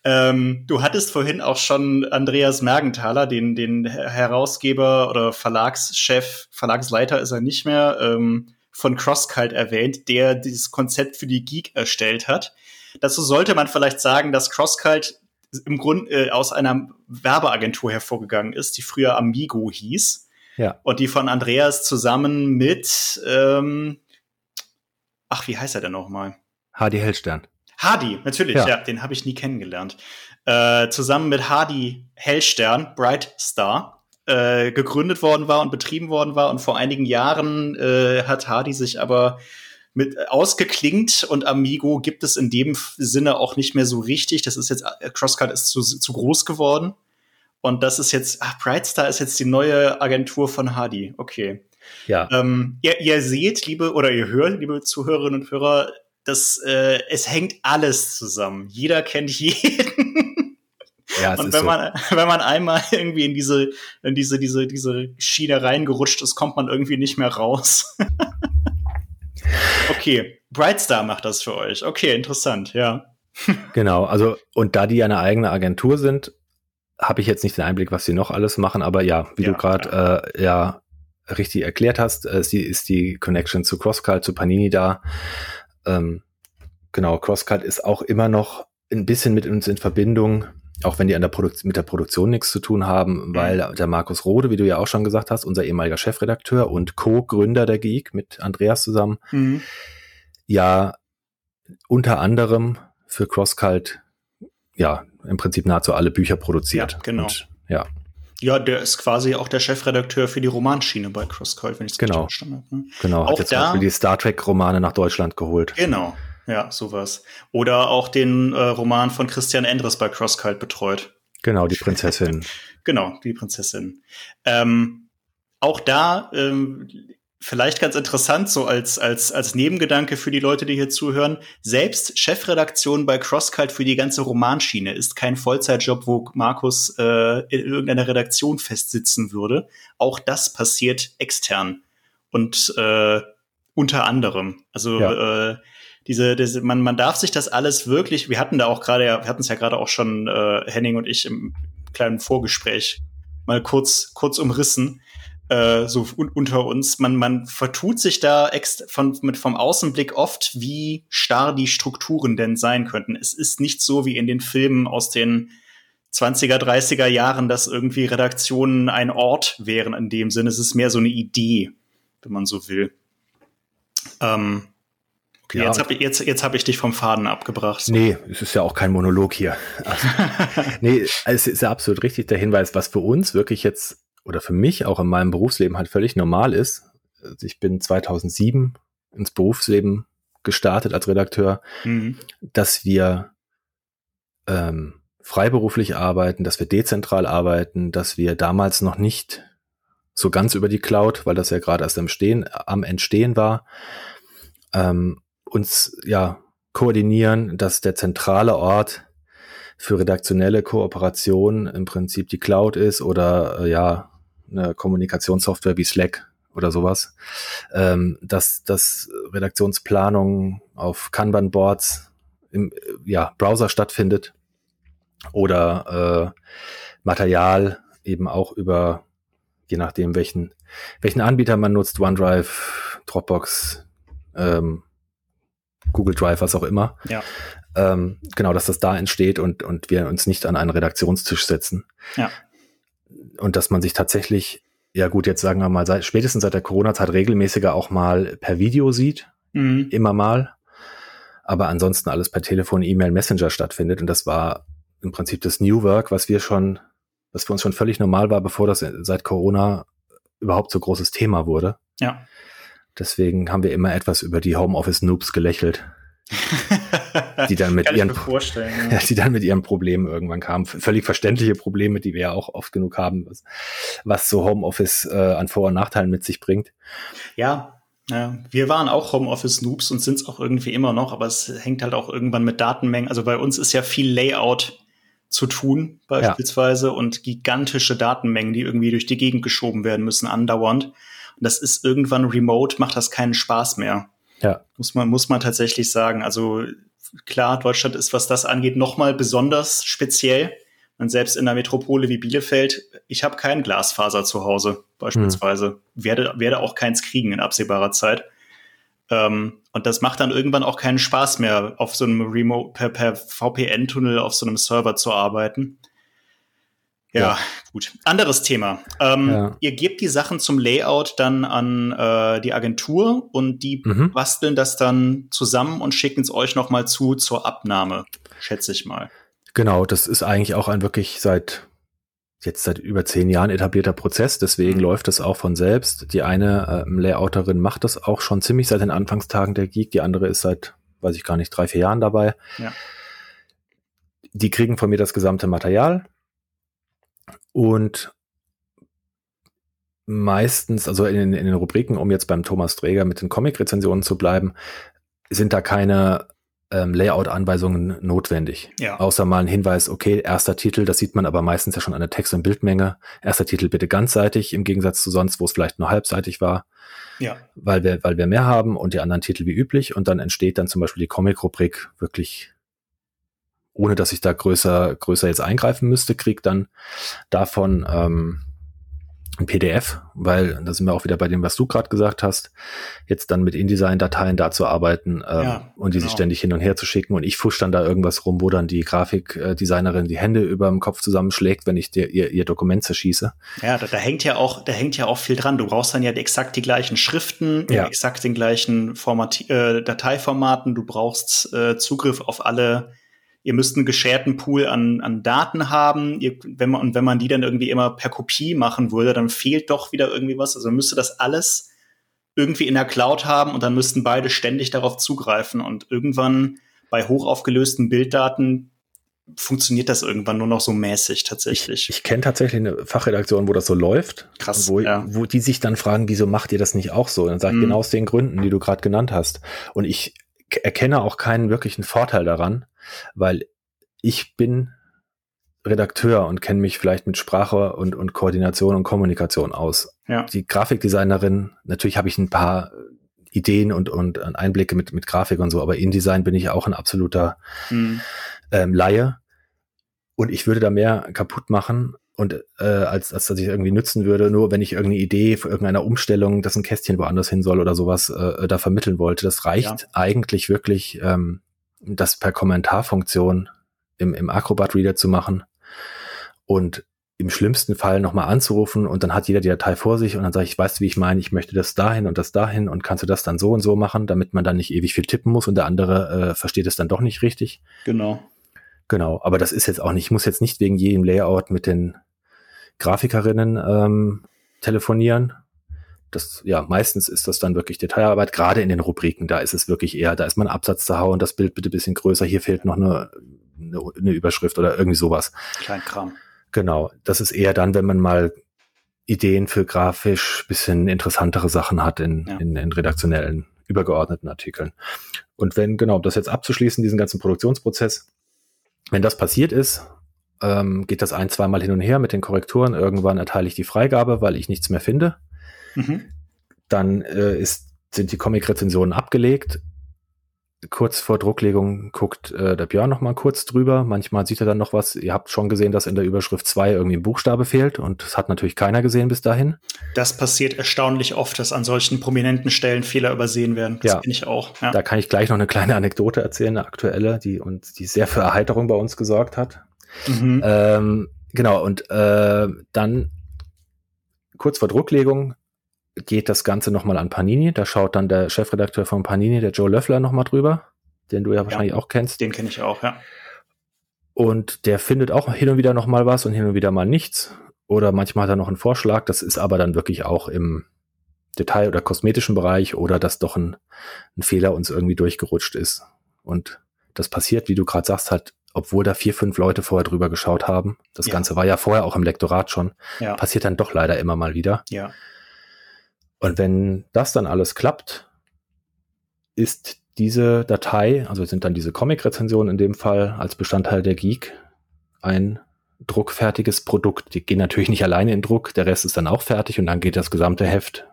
Ähm, du hattest vorhin auch schon Andreas Mergenthaler, den den Herausgeber oder Verlagschef, Verlagsleiter ist er nicht mehr, ähm, von CrossCult erwähnt, der dieses Konzept für die Geek erstellt hat. Dazu sollte man vielleicht sagen, dass CrossCult im Grunde äh, aus einer Werbeagentur hervorgegangen ist, die früher Amigo hieß. Ja. Und die von Andreas zusammen mit, ähm, ach, wie heißt er denn nochmal? Hardy Hellstern. Hardy, natürlich, ja, ja den habe ich nie kennengelernt. Äh, zusammen mit Hardy Hellstern, Bright Star, äh, gegründet worden war und betrieben worden war. Und vor einigen Jahren äh, hat Hardy sich aber mit ausgeklingt und Amigo gibt es in dem Sinne auch nicht mehr so richtig. Das ist jetzt, äh, CrossCut ist zu, zu groß geworden. Und das ist jetzt, ach, Brightstar ist jetzt die neue Agentur von Hardy. Okay. Ja. Ähm, ihr, ihr seht, liebe, oder ihr hört, liebe Zuhörerinnen und Hörer, dass äh, es hängt alles zusammen. Jeder kennt jeden. Ja, und wenn so. man, wenn man einmal irgendwie in diese, in diese, diese, diese Schiene reingerutscht ist, kommt man irgendwie nicht mehr raus. Okay, Brightstar macht das für euch. Okay, interessant, ja. genau, also und da die eine eigene Agentur sind, habe ich jetzt nicht den Einblick, was sie noch alles machen, aber ja, wie ja, du gerade ja. Äh, ja richtig erklärt hast, äh, sie ist die Connection zu CrossCult, zu Panini da. Ähm, genau, CrossCult ist auch immer noch ein bisschen mit uns in Verbindung, auch wenn die an der mit der Produktion nichts zu tun haben, mhm. weil der Markus Rode, wie du ja auch schon gesagt hast, unser ehemaliger Chefredakteur und Co-Gründer der Geek mit Andreas zusammen, mhm. ja unter anderem für CrossCult ja im Prinzip nahezu alle Bücher produziert. Ja, genau. Und, ja. Ja, der ist quasi auch der Chefredakteur für die Romanschiene bei CrossCult, wenn ich es genau. richtig verstanden habe. Ne? Genau, auch hat jetzt da, die Star Trek-Romane nach Deutschland geholt. Genau, ja, sowas. Oder auch den äh, Roman von Christian Endres bei CrossCult betreut. Genau, die Prinzessin. genau, die Prinzessin. Ähm, auch da ähm, vielleicht ganz interessant, so als, als, als Nebengedanke für die Leute, die hier zuhören. Selbst Chefredaktion bei CrossCult für die ganze Romanschiene ist kein Vollzeitjob, wo Markus äh, in irgendeiner Redaktion festsitzen würde. Auch das passiert extern. Und äh, unter anderem. Also ja. äh, diese, diese man, man darf sich das alles wirklich, wir hatten da auch gerade, wir hatten es ja gerade auch schon, äh, Henning und ich im kleinen Vorgespräch mal kurz, kurz umrissen, äh, so un unter uns. Man, man vertut sich da ex von, mit vom Außenblick oft, wie starr die Strukturen denn sein könnten. Es ist nicht so wie in den Filmen aus den 20er, 30er Jahren, dass irgendwie Redaktionen ein Ort wären in dem Sinne. Es ist mehr so eine Idee, wenn man so will. Ähm, Okay, ja. jetzt habe ich, jetzt, jetzt hab ich dich vom Faden abgebracht. So. Nee, es ist ja auch kein Monolog hier. Also, nee, es ist ja absolut richtig der Hinweis, was für uns wirklich jetzt oder für mich auch in meinem Berufsleben halt völlig normal ist. Also ich bin 2007 ins Berufsleben gestartet als Redakteur, mhm. dass wir ähm, freiberuflich arbeiten, dass wir dezentral arbeiten, dass wir damals noch nicht so ganz über die Cloud, weil das ja gerade erst am, Stehen, am Entstehen war, ähm, uns ja koordinieren, dass der zentrale Ort für redaktionelle Kooperation im Prinzip die Cloud ist oder äh, ja eine Kommunikationssoftware wie Slack oder sowas, ähm, dass dass Redaktionsplanung auf Kanban-Boards im ja, Browser stattfindet oder äh, Material eben auch über je nachdem welchen welchen Anbieter man nutzt, OneDrive, Dropbox, ähm, Google Drive, was auch immer. Ja. Ähm, genau, dass das da entsteht und, und wir uns nicht an einen Redaktionstisch setzen. Ja. Und dass man sich tatsächlich, ja gut, jetzt sagen wir mal, seit, spätestens seit der Corona-Zeit regelmäßiger auch mal per Video sieht. Mhm. Immer mal. Aber ansonsten alles per Telefon, E-Mail, Messenger stattfindet. Und das war im Prinzip das New Work, was wir schon, was für uns schon völlig normal war, bevor das seit Corona überhaupt so großes Thema wurde. Ja. Deswegen haben wir immer etwas über die Homeoffice-Noobs gelächelt. Die dann mit ihren ja. die dann mit ihren Problemen irgendwann kamen. Völlig verständliche Probleme, die wir ja auch oft genug haben, was, was so Homeoffice äh, an Vor- und Nachteilen mit sich bringt. Ja, ja, wir waren auch Homeoffice-Noobs und sind es auch irgendwie immer noch, aber es hängt halt auch irgendwann mit Datenmengen. Also bei uns ist ja viel Layout zu tun, beispielsweise, ja. und gigantische Datenmengen, die irgendwie durch die Gegend geschoben werden müssen, andauernd. Und das ist irgendwann remote, macht das keinen Spaß mehr. Ja. Muss man, muss man tatsächlich sagen. Also klar, Deutschland ist, was das angeht, nochmal besonders speziell. Und selbst in einer Metropole wie Bielefeld, ich habe kein Glasfaser zu Hause, beispielsweise. Hm. Werde, werde auch keins kriegen in absehbarer Zeit. Ähm, und das macht dann irgendwann auch keinen Spaß mehr, auf so einem Remote, per, per VPN-Tunnel auf so einem Server zu arbeiten. Ja, gut. Anderes Thema. Ähm, ja. Ihr gebt die Sachen zum Layout dann an äh, die Agentur und die mhm. basteln das dann zusammen und schicken es euch nochmal zu zur Abnahme, schätze ich mal. Genau, das ist eigentlich auch ein wirklich seit jetzt seit über zehn Jahren etablierter Prozess, deswegen mhm. läuft das auch von selbst. Die eine äh, Layouterin macht das auch schon ziemlich seit den Anfangstagen der Geek, die andere ist seit, weiß ich gar nicht, drei, vier Jahren dabei. Ja. Die kriegen von mir das gesamte Material und meistens, also in, in den Rubriken, um jetzt beim Thomas Träger mit den Comic-Rezensionen zu bleiben, sind da keine ähm, Layout-Anweisungen notwendig. Ja. Außer mal ein Hinweis, okay, erster Titel, das sieht man aber meistens ja schon an der Text- und Bildmenge. Erster Titel bitte ganzseitig, im Gegensatz zu sonst, wo es vielleicht nur halbseitig war. Ja. Weil wir, weil wir mehr haben und die anderen Titel wie üblich. Und dann entsteht dann zum Beispiel die Comic-Rubrik wirklich ohne dass ich da größer, größer jetzt eingreifen müsste, kriegt dann davon ähm, ein PDF, weil da sind wir auch wieder bei dem, was du gerade gesagt hast, jetzt dann mit InDesign-Dateien da zu arbeiten ähm, ja, und die genau. sich ständig hin und her zu schicken und ich fusch dann da irgendwas rum, wo dann die Grafikdesignerin die Hände über dem Kopf zusammenschlägt, wenn ich dir ihr, ihr Dokument zerschieße. Ja, da, da hängt ja auch, da hängt ja auch viel dran. Du brauchst dann ja exakt die gleichen Schriften, ja. exakt den gleichen Format, äh, Dateiformaten, du brauchst äh, Zugriff auf alle ihr müsst einen gescherten Pool an, an Daten haben. Ihr, wenn man, und wenn man die dann irgendwie immer per Kopie machen würde, dann fehlt doch wieder irgendwie was. Also man müsste das alles irgendwie in der Cloud haben und dann müssten beide ständig darauf zugreifen. Und irgendwann bei hochaufgelösten Bilddaten funktioniert das irgendwann nur noch so mäßig tatsächlich. Ich, ich kenne tatsächlich eine Fachredaktion, wo das so läuft. Krass. Wo, ja. wo die sich dann fragen, wieso macht ihr das nicht auch so? Und dann sage ich mhm. genau aus den Gründen, die du gerade genannt hast. Und ich erkenne auch keinen wirklichen Vorteil daran, weil ich bin Redakteur und kenne mich vielleicht mit Sprache und, und Koordination und Kommunikation aus. Ja. Die Grafikdesignerin, natürlich habe ich ein paar Ideen und, und Einblicke mit, mit Grafik und so, aber InDesign bin ich auch ein absoluter mhm. ähm, Laie. Und ich würde da mehr kaputt machen und äh, als, als dass ich irgendwie nützen würde, nur wenn ich irgendeine Idee für irgendeine Umstellung, dass ein Kästchen woanders hin soll oder sowas, äh, da vermitteln wollte. Das reicht ja. eigentlich wirklich, ähm, das per Kommentarfunktion im, im Acrobat Reader zu machen und im schlimmsten Fall nochmal anzurufen und dann hat jeder die Datei vor sich und dann sage ich, weißt du, wie ich meine, ich möchte das dahin und das dahin und kannst du das dann so und so machen, damit man dann nicht ewig viel tippen muss und der andere äh, versteht es dann doch nicht richtig. Genau. Genau, aber das ist jetzt auch nicht, ich muss jetzt nicht wegen jedem Layout mit den Grafikerinnen ähm, telefonieren, das, ja, meistens ist das dann wirklich Detailarbeit, gerade in den Rubriken, da ist es wirklich eher, da ist man Absatz zu hauen, das Bild bitte bisschen größer, hier fehlt noch eine, eine, eine Überschrift oder irgendwie sowas. Kleinkram. Genau, das ist eher dann, wenn man mal Ideen für grafisch bisschen interessantere Sachen hat in, ja. in, in redaktionellen, übergeordneten Artikeln. Und wenn, genau, das jetzt abzuschließen, diesen ganzen Produktionsprozess, wenn das passiert ist, ähm, geht das ein, zweimal hin und her mit den Korrekturen. Irgendwann erteile ich die Freigabe, weil ich nichts mehr finde. Mhm. Dann äh, ist, sind die Comic-Rezensionen abgelegt. Kurz vor Drucklegung guckt äh, der Björn noch mal kurz drüber. Manchmal sieht er dann noch was. Ihr habt schon gesehen, dass in der Überschrift 2 irgendwie ein Buchstabe fehlt und das hat natürlich keiner gesehen bis dahin. Das passiert erstaunlich oft, dass an solchen prominenten Stellen Fehler übersehen werden. Das ja, bin ich auch. Ja. Da kann ich gleich noch eine kleine Anekdote erzählen, eine aktuelle, die uns, die sehr für Erheiterung bei uns gesorgt hat. Mhm. Ähm, genau, und äh, dann kurz vor Drucklegung geht das Ganze nochmal an Panini. Da schaut dann der Chefredakteur von Panini, der Joe Löffler, nochmal drüber, den du ja wahrscheinlich ja, auch kennst. Den kenne ich auch, ja. Und der findet auch hin und wieder noch mal was und hin und wieder mal nichts. Oder manchmal hat er noch einen Vorschlag. Das ist aber dann wirklich auch im Detail- oder kosmetischen Bereich oder dass doch ein, ein Fehler uns irgendwie durchgerutscht ist. Und das passiert, wie du gerade sagst, halt, obwohl da vier, fünf Leute vorher drüber geschaut haben. Das ja. Ganze war ja vorher auch im Lektorat schon. Ja. Passiert dann doch leider immer mal wieder. Ja. Und wenn das dann alles klappt, ist diese Datei, also sind dann diese Comic-Rezensionen in dem Fall als Bestandteil der Geek ein druckfertiges Produkt. Die gehen natürlich nicht alleine in Druck, der Rest ist dann auch fertig und dann geht das gesamte Heft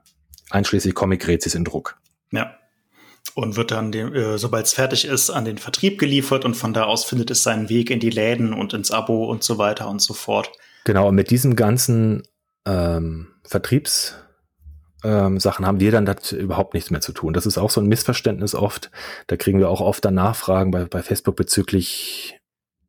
einschließlich Comic-Rezis in Druck. Ja. Und wird dann, äh, sobald es fertig ist, an den Vertrieb geliefert und von da aus findet es seinen Weg in die Läden und ins Abo und so weiter und so fort. Genau, und mit diesem ganzen ähm, Vertriebs- ähm, Sachen haben wir dann das überhaupt nichts mehr zu tun. Das ist auch so ein Missverständnis oft. Da kriegen wir auch oft dann Nachfragen bei, bei Facebook bezüglich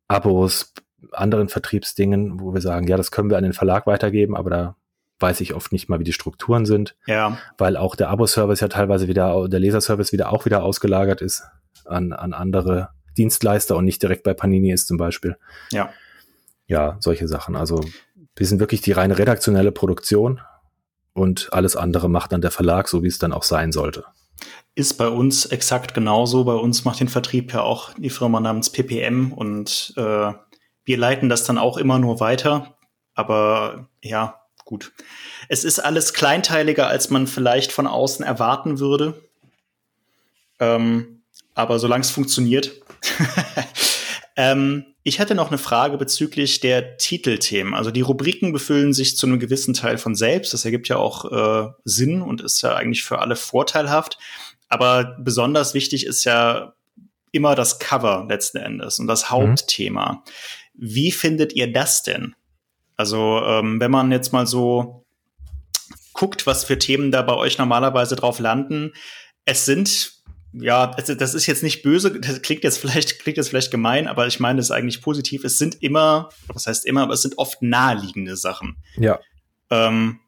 Abos, anderen Vertriebsdingen, wo wir sagen, ja, das können wir an den Verlag weitergeben, aber da weiß ich oft nicht mal, wie die Strukturen sind. Ja. Weil auch der Abo-Service ja teilweise wieder, der Leserservice wieder auch wieder ausgelagert ist an, an andere Dienstleister und nicht direkt bei Panini ist zum Beispiel. Ja. Ja, solche Sachen. Also wir sind wirklich die reine redaktionelle Produktion und alles andere macht dann der Verlag, so wie es dann auch sein sollte. Ist bei uns exakt genauso. Bei uns macht den Vertrieb ja auch die Firma namens PPM und äh, wir leiten das dann auch immer nur weiter. Aber ja, gut. Es ist alles kleinteiliger, als man vielleicht von außen erwarten würde. Ähm, aber solange es funktioniert. ähm, ich hatte noch eine Frage bezüglich der Titelthemen. Also die Rubriken befüllen sich zu einem gewissen Teil von selbst. Das ergibt ja auch äh, Sinn und ist ja eigentlich für alle vorteilhaft. Aber besonders wichtig ist ja immer das Cover letzten Endes und das mhm. Hauptthema. Mhm. Wie findet ihr das denn? Also ähm, wenn man jetzt mal so guckt, was für Themen da bei euch normalerweise drauf landen, es sind ja, also das ist jetzt nicht böse, das klingt jetzt vielleicht, klingt jetzt vielleicht gemein, aber ich meine, das ist eigentlich positiv. Es sind immer, was heißt immer, aber es sind oft naheliegende Sachen. Ja. Ähm,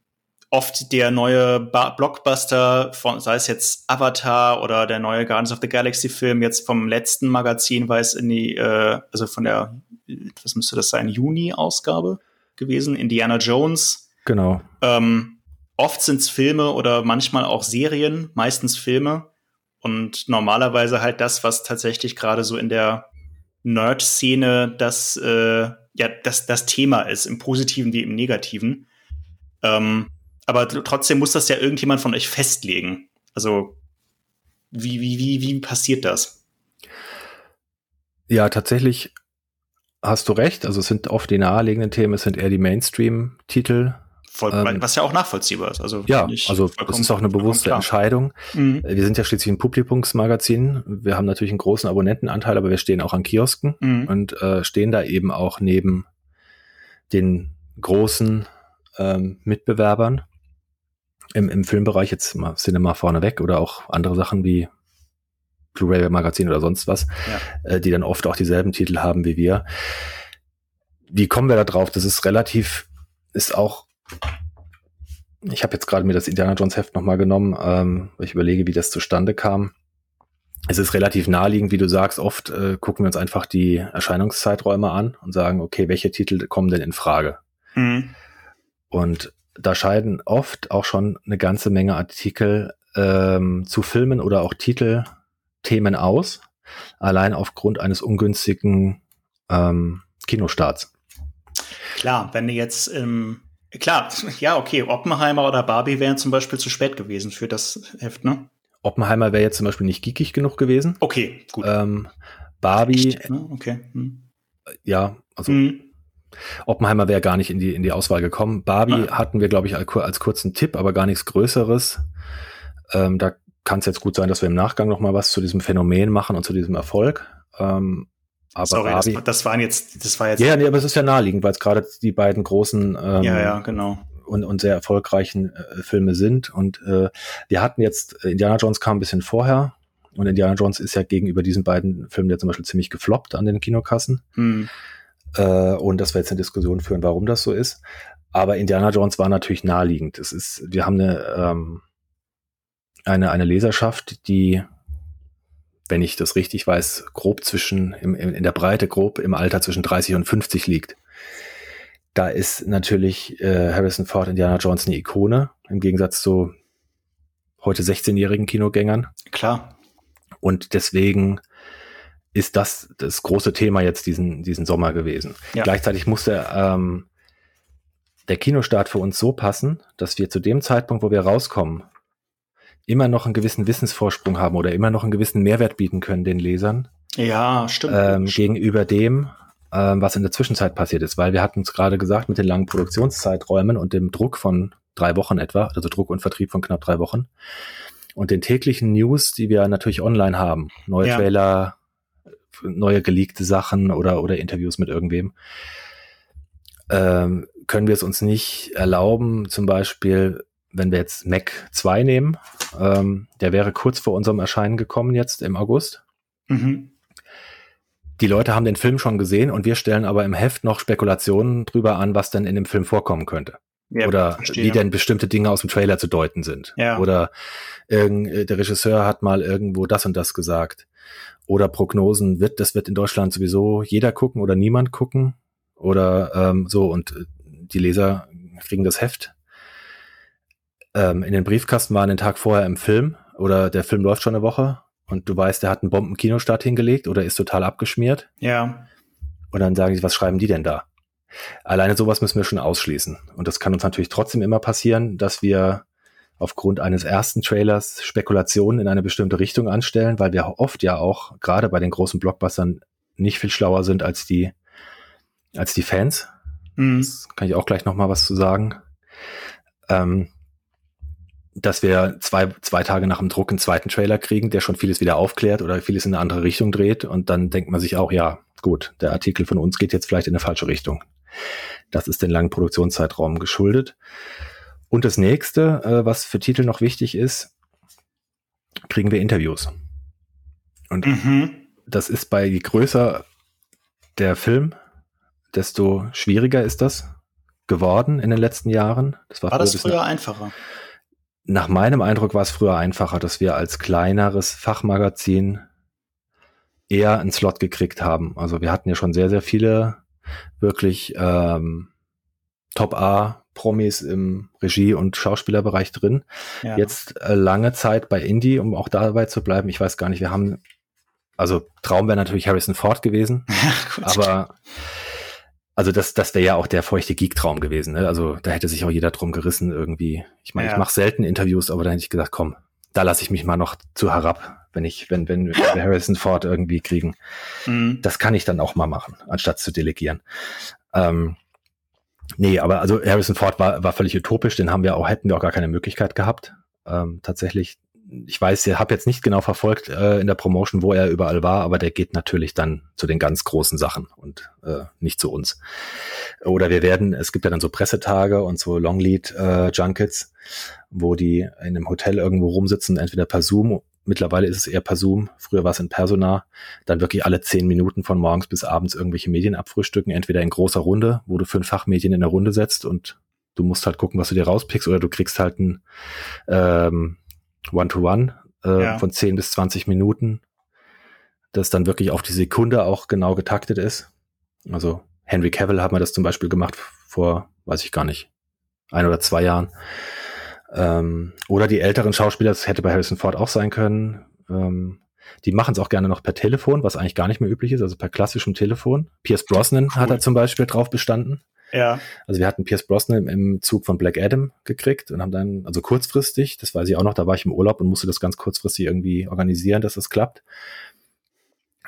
oft der neue ba Blockbuster von, sei es jetzt Avatar oder der neue Guardians of the Galaxy Film jetzt vom letzten Magazin, war es in die, äh, also von der, was müsste das sein, Juni-Ausgabe gewesen, Indiana Jones. Genau. Ähm, oft sind es Filme oder manchmal auch Serien, meistens Filme und normalerweise halt das, was tatsächlich gerade so in der Nerd-Szene das, äh, ja, das, das Thema ist, im Positiven wie im Negativen. Ähm, aber trotzdem muss das ja irgendjemand von euch festlegen. Also, wie, wie, wie, wie passiert das? Ja, tatsächlich hast du recht. Also es sind oft die naheliegenden Themen, es sind eher die Mainstream-Titel, Voll, ähm, was ja auch nachvollziehbar ist. Also ja, also das ist auch eine bewusste Entscheidung. Mhm. Wir sind ja schließlich ein Publikumsmagazin. Wir haben natürlich einen großen Abonnentenanteil, aber wir stehen auch an Kiosken mhm. und äh, stehen da eben auch neben den großen ähm, Mitbewerbern im, im Filmbereich, jetzt mal Cinema vorneweg oder auch andere Sachen wie Blu-ray-Magazin oder sonst was, ja. äh, die dann oft auch dieselben Titel haben wie wir. Wie kommen wir da drauf? Das ist relativ, ist auch ich habe jetzt gerade mir das Indiana Jones Heft nochmal genommen, ähm, weil ich überlege, wie das zustande kam. Es ist relativ naheliegend, wie du sagst, oft äh, gucken wir uns einfach die Erscheinungszeiträume an und sagen, okay, welche Titel kommen denn in Frage? Mhm. Und da scheiden oft auch schon eine ganze Menge Artikel ähm, zu Filmen oder auch Titelthemen aus, allein aufgrund eines ungünstigen ähm, Kinostarts. Klar, wenn du jetzt im Klar, ja, okay. Oppenheimer oder Barbie wären zum Beispiel zu spät gewesen für das Heft, ne? Oppenheimer wäre jetzt zum Beispiel nicht geekig genug gewesen. Okay, gut. Ähm, Barbie. Echt? Ne? Okay. Hm. Ja, also hm. Oppenheimer wäre gar nicht in die, in die Auswahl gekommen. Barbie ja. hatten wir, glaube ich, als, als, kurzen Tipp, aber gar nichts Größeres. Ähm, da kann es jetzt gut sein, dass wir im Nachgang noch mal was zu diesem Phänomen machen und zu diesem Erfolg. Ähm, aber Sorry, Barbie, das, das, waren jetzt, das war jetzt. Ja, nee, aber es ist ja naheliegend, weil es gerade die beiden großen ähm, ja, ja, genau. und, und sehr erfolgreichen äh, Filme sind. Und äh, wir hatten jetzt, äh, Indiana Jones kam ein bisschen vorher. Und Indiana Jones ist ja gegenüber diesen beiden Filmen ja zum Beispiel ziemlich gefloppt an den Kinokassen. Hm. Äh, und dass wir jetzt eine Diskussion führen, warum das so ist. Aber Indiana Jones war natürlich naheliegend. Es ist, wir haben eine, ähm, eine, eine Leserschaft, die wenn ich das richtig weiß, grob zwischen, im, in der Breite grob im Alter zwischen 30 und 50 liegt. Da ist natürlich äh, Harrison Ford Indiana Jones eine Ikone, im Gegensatz zu heute 16-jährigen Kinogängern. Klar. Und deswegen ist das das große Thema jetzt diesen, diesen Sommer gewesen. Ja. Gleichzeitig musste ähm, der Kinostart für uns so passen, dass wir zu dem Zeitpunkt, wo wir rauskommen, immer noch einen gewissen Wissensvorsprung haben oder immer noch einen gewissen Mehrwert bieten können den Lesern. Ja, stimmt. Ähm, gegenüber dem, ähm, was in der Zwischenzeit passiert ist, weil wir hatten es gerade gesagt mit den langen Produktionszeiträumen und dem Druck von drei Wochen etwa, also Druck und Vertrieb von knapp drei Wochen und den täglichen News, die wir natürlich online haben, neue ja. Trailer, neue geleakte Sachen oder oder Interviews mit irgendwem, ähm, können wir es uns nicht erlauben, zum Beispiel wenn wir jetzt Mac 2 nehmen, ähm, der wäre kurz vor unserem Erscheinen gekommen jetzt im August. Mhm. Die Leute haben den Film schon gesehen und wir stellen aber im Heft noch Spekulationen drüber an, was denn in dem Film vorkommen könnte. Ja, Oder verstehe. wie denn bestimmte Dinge aus dem Trailer zu deuten sind. Ja. Oder äh, der Regisseur hat mal irgendwo das und das gesagt. Oder Prognosen wird, das wird in Deutschland sowieso jeder gucken oder niemand gucken. Oder ähm, so und äh, die Leser kriegen das Heft ähm, in den Briefkasten war einen Tag vorher im Film oder der Film läuft schon eine Woche und du weißt, der hat einen Bomben-Kinostart hingelegt oder ist total abgeschmiert. Ja. Und dann sagen sie, was schreiben die denn da? Alleine sowas müssen wir schon ausschließen. Und das kann uns natürlich trotzdem immer passieren, dass wir aufgrund eines ersten Trailers Spekulationen in eine bestimmte Richtung anstellen, weil wir oft ja auch gerade bei den großen Blockbustern nicht viel schlauer sind als die als die Fans. Mhm. Das kann ich auch gleich noch mal was zu sagen. Ähm, dass wir zwei, zwei Tage nach dem Druck einen zweiten Trailer kriegen, der schon vieles wieder aufklärt oder vieles in eine andere Richtung dreht. Und dann denkt man sich auch, ja, gut, der Artikel von uns geht jetzt vielleicht in eine falsche Richtung. Das ist den langen Produktionszeitraum geschuldet. Und das nächste, äh, was für Titel noch wichtig ist, kriegen wir Interviews. Und mhm. das ist bei je größer der Film, desto schwieriger ist das geworden in den letzten Jahren. Das war, war das früher einfacher? Nach meinem Eindruck war es früher einfacher, dass wir als kleineres Fachmagazin eher einen Slot gekriegt haben. Also wir hatten ja schon sehr, sehr viele wirklich ähm, Top-A-Promis im Regie- und Schauspielerbereich drin. Ja. Jetzt äh, lange Zeit bei Indie, um auch dabei zu bleiben. Ich weiß gar nicht, wir haben, also Traum wäre natürlich Harrison Ford gewesen, ja, aber also das, das wäre ja auch der feuchte Geek-Traum gewesen. Ne? Also da hätte sich auch jeder drum gerissen irgendwie. Ich meine, ja. ich mache selten Interviews, aber da hätte ich gesagt, komm, da lasse ich mich mal noch zu herab, wenn ich, wenn, wenn wir Harrison Ford irgendwie kriegen. Mhm. Das kann ich dann auch mal machen, anstatt zu delegieren. Ähm, nee, aber also Harrison Ford war, war völlig utopisch, den haben wir auch, hätten wir auch gar keine Möglichkeit gehabt, ähm, tatsächlich ich weiß, ich habe jetzt nicht genau verfolgt äh, in der Promotion, wo er überall war, aber der geht natürlich dann zu den ganz großen Sachen und äh, nicht zu uns. Oder wir werden, es gibt ja dann so Pressetage und so Longlead äh, Junkets, wo die in einem Hotel irgendwo rumsitzen, entweder per Zoom, mittlerweile ist es eher per Zoom, früher war es in Persona, dann wirklich alle zehn Minuten von morgens bis abends irgendwelche Medien abfrühstücken, entweder in großer Runde, wo du fünf Fachmedien in der Runde setzt und du musst halt gucken, was du dir rauspickst, oder du kriegst halt ein ähm, One-to-One äh, ja. von 10 bis 20 Minuten, das dann wirklich auf die Sekunde auch genau getaktet ist. Also Henry Cavill hat man das zum Beispiel gemacht vor, weiß ich gar nicht, ein oder zwei Jahren. Ähm, oder die älteren Schauspieler, das hätte bei Harrison Ford auch sein können. Ähm, die machen es auch gerne noch per Telefon, was eigentlich gar nicht mehr üblich ist, also per klassischem Telefon. Pierce Brosnan cool. hat er zum Beispiel drauf bestanden. Ja. Also wir hatten Pierce Brosnan im, im, Zug von Black Adam gekriegt und haben dann, also kurzfristig, das weiß ich auch noch, da war ich im Urlaub und musste das ganz kurzfristig irgendwie organisieren, dass das klappt.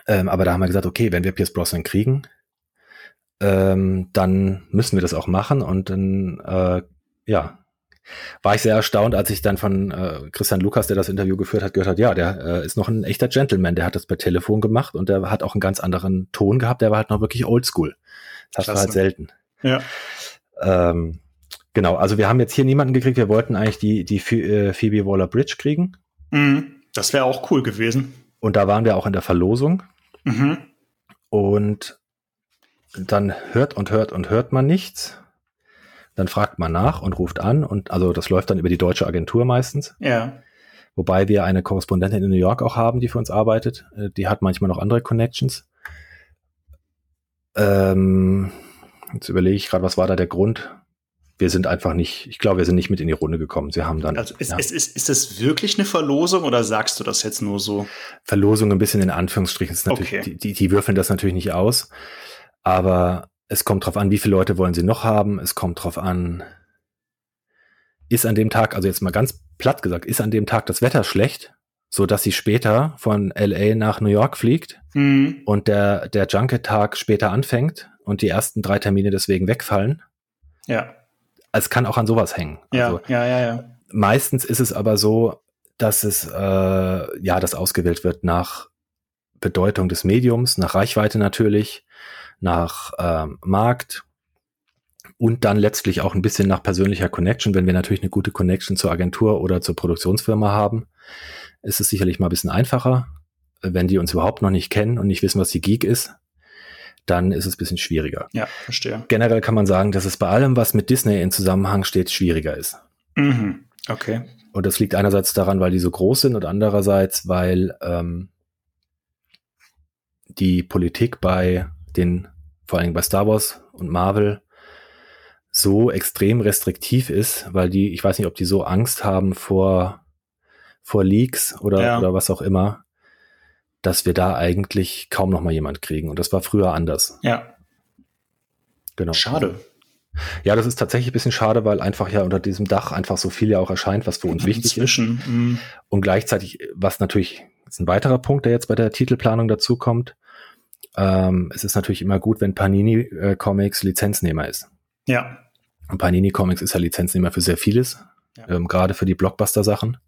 Ähm, aber da haben wir gesagt, okay, wenn wir Pierce Brosnan kriegen, ähm, dann müssen wir das auch machen und dann, äh, ja, war ich sehr erstaunt, als ich dann von äh, Christian Lukas, der das Interview geführt hat, gehört hat, ja, der äh, ist noch ein echter Gentleman, der hat das per Telefon gemacht und der hat auch einen ganz anderen Ton gehabt, der war halt noch wirklich oldschool. Das du halt selten. Ja. Ähm, genau, also wir haben jetzt hier niemanden gekriegt. Wir wollten eigentlich die, die äh, Phoebe Waller-Bridge kriegen. Mhm. Das wäre auch cool gewesen. Und da waren wir auch in der Verlosung. Mhm. Und dann hört und hört und hört man nichts. Dann fragt man nach und ruft an und also das läuft dann über die deutsche Agentur meistens. Ja. Wobei wir eine Korrespondentin in New York auch haben, die für uns arbeitet. Äh, die hat manchmal noch andere Connections. Ähm, jetzt überlege ich gerade, was war da der Grund? Wir sind einfach nicht, ich glaube, wir sind nicht mit in die Runde gekommen. Sie haben dann. Also ist, ja. ist, ist, ist das wirklich eine Verlosung oder sagst du das jetzt nur so? Verlosung ein bisschen in Anführungsstrichen. Ist natürlich, okay. die, die, die würfeln das natürlich nicht aus. Aber es kommt drauf an, wie viele Leute wollen sie noch haben. Es kommt drauf an, ist an dem Tag, also jetzt mal ganz platt gesagt, ist an dem Tag das Wetter schlecht, so dass sie später von LA nach New York fliegt mhm. und der, der Junket-Tag später anfängt und die ersten drei Termine deswegen wegfallen. Ja. Es kann auch an sowas hängen. Ja, also, ja, ja, ja. Meistens ist es aber so, dass es, äh, ja, das ausgewählt wird nach Bedeutung des Mediums, nach Reichweite natürlich, nach ähm, Markt und dann letztlich auch ein bisschen nach persönlicher Connection. Wenn wir natürlich eine gute Connection zur Agentur oder zur Produktionsfirma haben, ist es sicherlich mal ein bisschen einfacher. Wenn die uns überhaupt noch nicht kennen und nicht wissen, was die Geek ist, dann ist es ein bisschen schwieriger. Ja, verstehe. Generell kann man sagen, dass es bei allem, was mit Disney in Zusammenhang steht, schwieriger ist. Mhm. Okay. Und das liegt einerseits daran, weil die so groß sind und andererseits, weil ähm, die Politik bei den, vor allem bei Star Wars und Marvel, so extrem restriktiv ist, weil die, ich weiß nicht, ob die so Angst haben vor, vor Leaks oder, ja. oder was auch immer, dass wir da eigentlich kaum noch mal jemand kriegen. Und das war früher anders. Ja. Genau. Schade. Ja, das ist tatsächlich ein bisschen schade, weil einfach ja unter diesem Dach einfach so viel ja auch erscheint, was für uns wichtig Inzwischen, ist. Mh. Und gleichzeitig, was natürlich ist ein weiterer Punkt, der jetzt bei der Titelplanung dazu kommt, ähm, es ist natürlich immer gut, wenn Panini äh, Comics Lizenznehmer ist. Ja. Und Panini Comics ist ja Lizenznehmer für sehr vieles, ja. ähm, gerade für die Blockbuster-Sachen.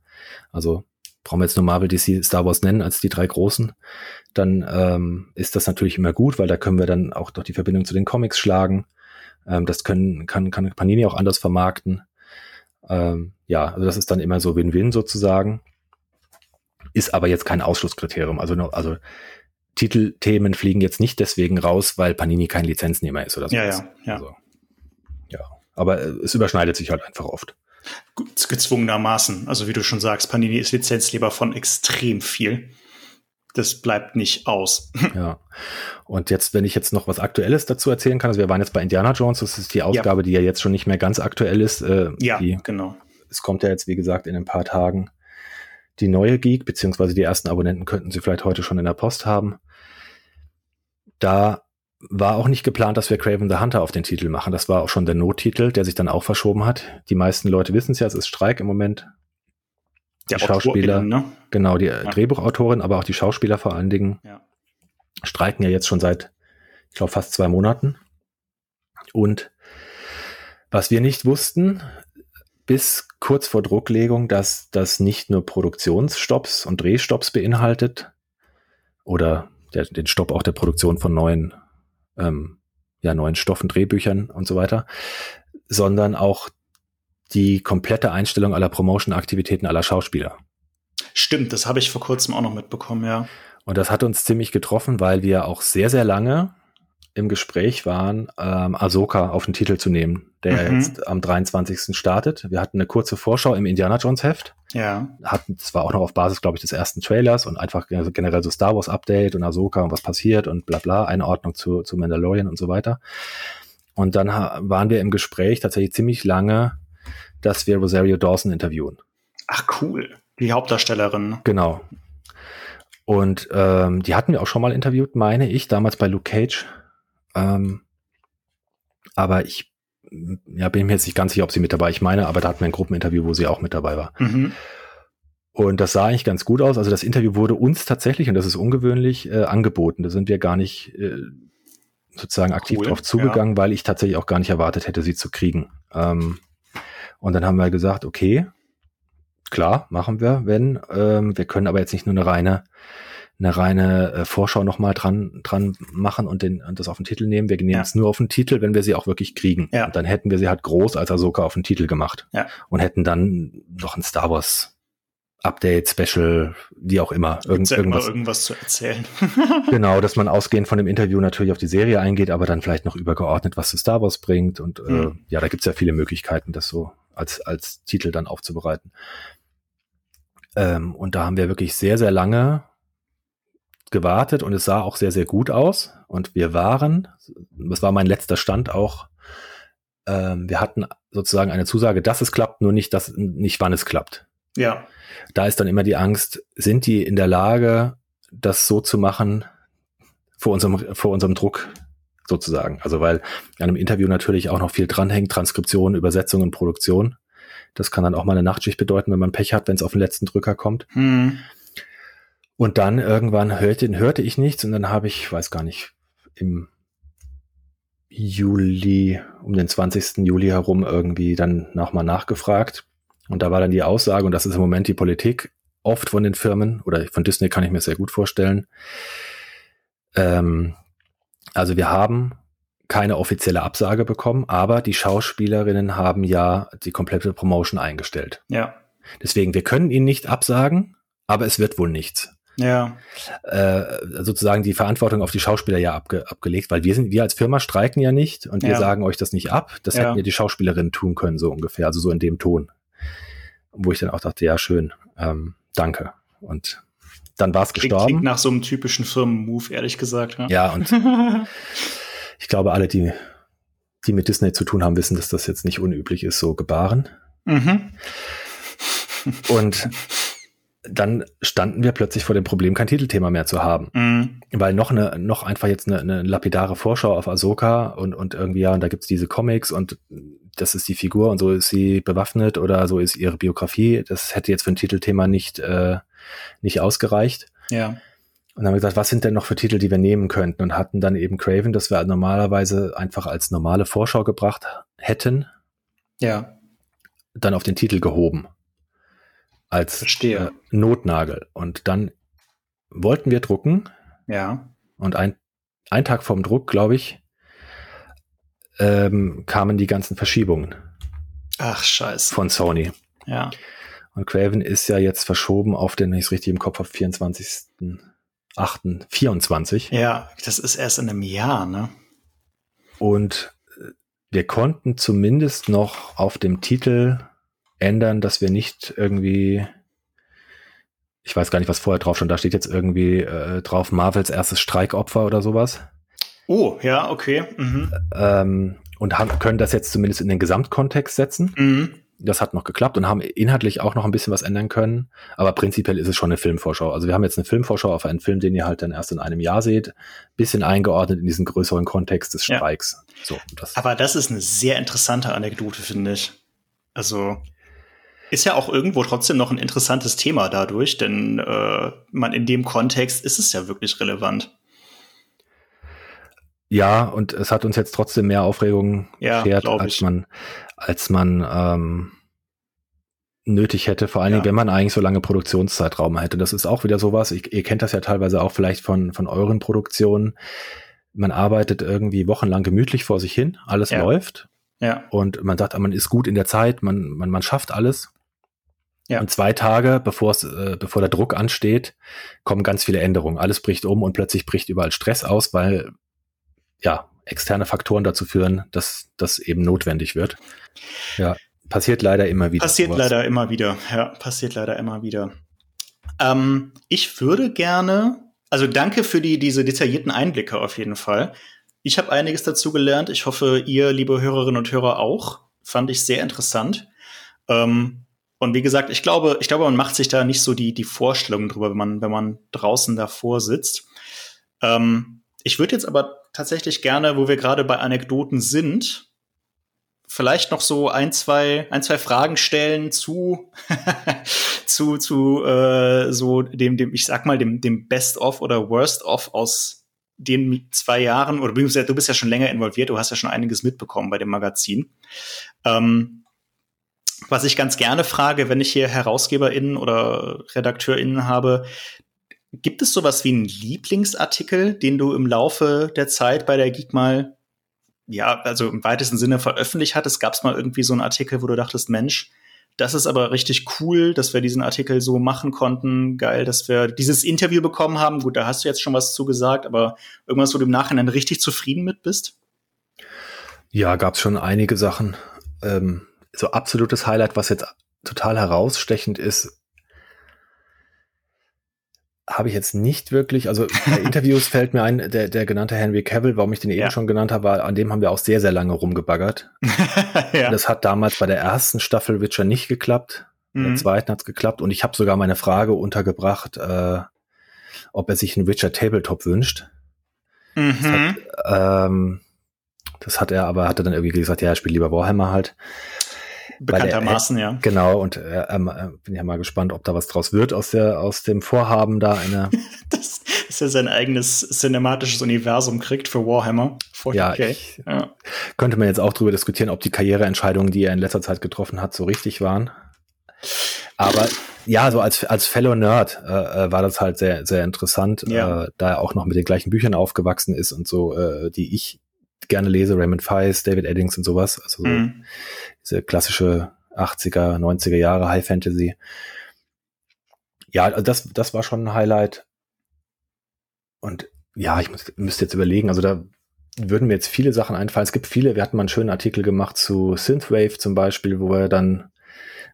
Also brauchen wir jetzt nur Marvel, DC, Star Wars nennen als die drei großen, dann ähm, ist das natürlich immer gut, weil da können wir dann auch doch die Verbindung zu den Comics schlagen. Ähm, das können, kann, kann Panini auch anders vermarkten. Ähm, ja, also das ist dann immer so Win-Win sozusagen. Ist aber jetzt kein Ausschlusskriterium. Also, also Titelthemen fliegen jetzt nicht deswegen raus, weil Panini kein Lizenznehmer ist oder so. Ja, ja, ja. Also, ja. Aber äh, es überschneidet sich halt einfach oft. Gezwungenermaßen. Also wie du schon sagst, Panini ist Lizenzgeber von extrem viel. Das bleibt nicht aus. Ja. Und jetzt, wenn ich jetzt noch was Aktuelles dazu erzählen kann, also wir waren jetzt bei Indiana Jones, das ist die Ausgabe, ja. die ja jetzt schon nicht mehr ganz aktuell ist. Äh, ja, die, genau. Es kommt ja jetzt, wie gesagt, in ein paar Tagen die neue Geek, beziehungsweise die ersten Abonnenten könnten sie vielleicht heute schon in der Post haben. Da war auch nicht geplant, dass wir Craven the Hunter auf den Titel machen. Das war auch schon der Nottitel, der sich dann auch verschoben hat. Die meisten Leute wissen es ja, es ist Streik im Moment. Die Schauspieler, ne? genau, die ja. Drehbuchautorin, aber auch die Schauspieler vor allen Dingen ja. streiken ja jetzt schon seit, ich glaube, fast zwei Monaten. Und was wir nicht wussten, bis kurz vor Drucklegung, dass das nicht nur Produktionsstopps und Drehstopps beinhaltet oder der, den Stopp auch der Produktion von neuen, ähm, ja, neuen Stoffen, Drehbüchern und so weiter, sondern auch die komplette Einstellung aller Promotion-Aktivitäten aller Schauspieler. Stimmt, das habe ich vor kurzem auch noch mitbekommen, ja. Und das hat uns ziemlich getroffen, weil wir auch sehr, sehr lange im Gespräch waren, ähm, Ahsoka auf den Titel zu nehmen, der mhm. jetzt am 23. startet. Wir hatten eine kurze Vorschau im Indiana Jones Heft. Ja. Hatten zwar auch noch auf Basis, glaube ich, des ersten Trailers und einfach generell so Star Wars Update und Ahsoka und was passiert und bla bla, Einordnung zu, zu Mandalorian und so weiter. Und dann waren wir im Gespräch tatsächlich ziemlich lange, dass wir Rosario Dawson interviewen. Ach cool. Die Hauptdarstellerin. Genau. Und ähm, die hatten wir auch schon mal interviewt, meine ich, damals bei Luke Cage. Ähm, aber ich ja, bin mir jetzt nicht ganz sicher, ob sie mit dabei. Ich meine, aber da hatten wir ein Gruppeninterview, wo sie auch mit dabei war. Mhm. Und das sah eigentlich ganz gut aus. Also das Interview wurde uns tatsächlich, und das ist ungewöhnlich, äh, angeboten. Da sind wir gar nicht äh, sozusagen aktiv cool, drauf zugegangen, ja. weil ich tatsächlich auch gar nicht erwartet hätte, sie zu kriegen. Ähm, und dann haben wir gesagt, okay, klar, machen wir, wenn. Ähm, wir können aber jetzt nicht nur eine reine eine reine äh, Vorschau nochmal dran, dran machen und, den, und das auf den Titel nehmen. Wir nehmen ja. es nur auf den Titel, wenn wir sie auch wirklich kriegen. Ja. Und dann hätten wir sie halt groß als Ahsoka auf den Titel gemacht. Ja. Und hätten dann noch ein Star Wars Update, Special, wie auch immer. Irgend, ja irgendwas, irgendwas zu erzählen. genau, dass man ausgehend von dem Interview natürlich auf die Serie eingeht, aber dann vielleicht noch übergeordnet, was zu Star Wars bringt. Und äh, hm. ja, da gibt's ja viele Möglichkeiten, das so als, als Titel dann aufzubereiten. Ähm, und da haben wir wirklich sehr, sehr lange gewartet und es sah auch sehr, sehr gut aus. Und wir waren, das war mein letzter Stand auch, ähm, wir hatten sozusagen eine Zusage, dass es klappt, nur nicht, dass, nicht wann es klappt. Ja. Da ist dann immer die Angst, sind die in der Lage, das so zu machen vor unserem, vor unserem Druck sozusagen. Also weil an einem Interview natürlich auch noch viel dranhängt, Transkription, Übersetzung und Produktion. Das kann dann auch mal eine Nachtschicht bedeuten, wenn man Pech hat, wenn es auf den letzten Drücker kommt. Hm. Und dann irgendwann hörte, hörte ich nichts und dann habe ich, weiß gar nicht, im Juli, um den 20. Juli herum irgendwie dann nochmal nachgefragt. Und da war dann die Aussage, und das ist im Moment die Politik, oft von den Firmen, oder von Disney kann ich mir sehr gut vorstellen. Ähm, also wir haben keine offizielle Absage bekommen, aber die Schauspielerinnen haben ja die komplette Promotion eingestellt. Ja. Deswegen, wir können ihnen nicht absagen, aber es wird wohl nichts. Ja. Äh, sozusagen die Verantwortung auf die Schauspieler ja abge abgelegt, weil wir sind, wir als Firma streiken ja nicht und wir ja. sagen euch das nicht ab. Das ja. hätten ja die Schauspielerinnen tun können, so ungefähr, also so in dem Ton. Wo ich dann auch dachte, ja, schön, ähm, danke. Und dann war es gestorben. Klingt nach so einem typischen Firmenmove, ehrlich gesagt. Ja, ja und ich glaube, alle, die, die mit Disney zu tun haben, wissen, dass das jetzt nicht unüblich ist, so gebaren. Mhm. Und dann standen wir plötzlich vor dem Problem, kein Titelthema mehr zu haben. Mhm. Weil noch eine, noch einfach jetzt eine, eine lapidare Vorschau auf Ahsoka und, und irgendwie, ja, und da gibt's diese Comics und das ist die Figur und so ist sie bewaffnet oder so ist ihre Biografie. Das hätte jetzt für ein Titelthema nicht, äh, nicht ausgereicht. Ja. Und dann haben wir gesagt, was sind denn noch für Titel, die wir nehmen könnten? Und hatten dann eben Craven, das wir normalerweise einfach als normale Vorschau gebracht hätten. Ja. Dann auf den Titel gehoben als äh, Notnagel. Und dann wollten wir drucken. Ja. Und ein, ein Tag vorm Druck, glaube ich, ähm, kamen die ganzen Verschiebungen. Ach, scheiße. Von Sony. Ja. Und Craven ist ja jetzt verschoben auf den, wenn ich es richtig im Kopf habe, 24.8.24. Ja, das ist erst in einem Jahr, ne? Und äh, wir konnten zumindest noch auf dem Titel ändern, dass wir nicht irgendwie, ich weiß gar nicht, was vorher drauf stand, da steht jetzt irgendwie äh, drauf Marvels erstes Streikopfer oder sowas. Oh, ja, okay. Mhm. Ähm, und haben, können das jetzt zumindest in den Gesamtkontext setzen. Mhm. Das hat noch geklappt und haben inhaltlich auch noch ein bisschen was ändern können. Aber prinzipiell ist es schon eine Filmvorschau. Also wir haben jetzt eine Filmvorschau auf einen Film, den ihr halt dann erst in einem Jahr seht. Bisschen eingeordnet in diesen größeren Kontext des Streiks. Ja. So, das. Aber das ist eine sehr interessante Anekdote, finde ich. Also ist ja auch irgendwo trotzdem noch ein interessantes Thema dadurch, denn äh, man in dem Kontext ist es ja wirklich relevant. Ja, und es hat uns jetzt trotzdem mehr Aufregung ja, als man, als man ähm, nötig hätte, vor allen Dingen, ja. wenn man eigentlich so lange Produktionszeitraum hätte. Das ist auch wieder sowas, ich, ihr kennt das ja teilweise auch vielleicht von, von euren Produktionen. Man arbeitet irgendwie wochenlang gemütlich vor sich hin, alles ja. läuft. Ja. Und man sagt, man ist gut in der Zeit, man, man, man schafft alles. Ja. Und zwei Tage, bevor es, äh, bevor der Druck ansteht, kommen ganz viele Änderungen. Alles bricht um und plötzlich bricht überall Stress aus, weil ja externe Faktoren dazu führen, dass das eben notwendig wird. Ja, passiert leider immer wieder. Passiert sowas. leider immer wieder. Ja, passiert leider immer wieder. Ähm, ich würde gerne, also danke für die diese detaillierten Einblicke auf jeden Fall. Ich habe einiges dazu gelernt. Ich hoffe, ihr, liebe Hörerinnen und Hörer, auch. Fand ich sehr interessant. Ähm, und wie gesagt, ich glaube, ich glaube, man macht sich da nicht so die, die Vorstellungen drüber, wenn man, wenn man draußen davor sitzt. Ähm, ich würde jetzt aber tatsächlich gerne, wo wir gerade bei Anekdoten sind, vielleicht noch so ein, zwei, ein, zwei Fragen stellen zu, zu, zu äh, so dem, dem, ich sag mal, dem, dem Best of oder Worst of aus den zwei Jahren, oder du bist ja schon länger involviert, du hast ja schon einiges mitbekommen bei dem Magazin. Ähm, was ich ganz gerne frage, wenn ich hier HerausgeberInnen oder RedakteurInnen habe, gibt es sowas wie einen Lieblingsartikel, den du im Laufe der Zeit bei der Geek mal, ja, also im weitesten Sinne veröffentlicht hattest? Gab es mal irgendwie so einen Artikel, wo du dachtest, Mensch, das ist aber richtig cool, dass wir diesen Artikel so machen konnten. Geil, dass wir dieses Interview bekommen haben. Gut, da hast du jetzt schon was zu gesagt, aber irgendwas, wo du im Nachhinein richtig zufrieden mit bist? Ja, gab es schon einige Sachen. Ähm, so absolutes Highlight, was jetzt total herausstechend ist, habe ich jetzt nicht wirklich, also bei Interviews fällt mir ein, der, der genannte Henry Cavill, warum ich den eben schon genannt habe, war, an dem haben wir auch sehr, sehr lange rumgebaggert. ja. Das hat damals bei der ersten Staffel Witcher nicht geklappt. Mhm. der zweiten hat es geklappt und ich habe sogar meine Frage untergebracht, äh, ob er sich einen Witcher Tabletop wünscht. Mhm. Das, hat, ähm, das hat er aber, hat er dann irgendwie gesagt, ja, er spielt lieber Warhammer halt. Bekanntermaßen, er, ja. Genau, und äh, ähm, äh, bin ja mal gespannt, ob da was draus wird aus, der, aus dem Vorhaben da eine. das ist ja sein eigenes cinematisches Universum kriegt für Warhammer. 40K. Ja, ich, ja, könnte man jetzt auch drüber diskutieren, ob die Karriereentscheidungen, die er in letzter Zeit getroffen hat, so richtig waren. Aber ja, so als, als Fellow Nerd äh, äh, war das halt sehr, sehr interessant, ja. äh, da er auch noch mit den gleichen Büchern aufgewachsen ist und so, äh, die ich gerne lese, Raymond Feist, David Eddings und sowas. Also mhm. diese klassische 80er, 90er Jahre High Fantasy. Ja, also das, das war schon ein Highlight. Und ja, ich muss, müsste jetzt überlegen, also da würden mir jetzt viele Sachen einfallen. Es gibt viele, wir hatten mal einen schönen Artikel gemacht zu Synthwave zum Beispiel, wo wir dann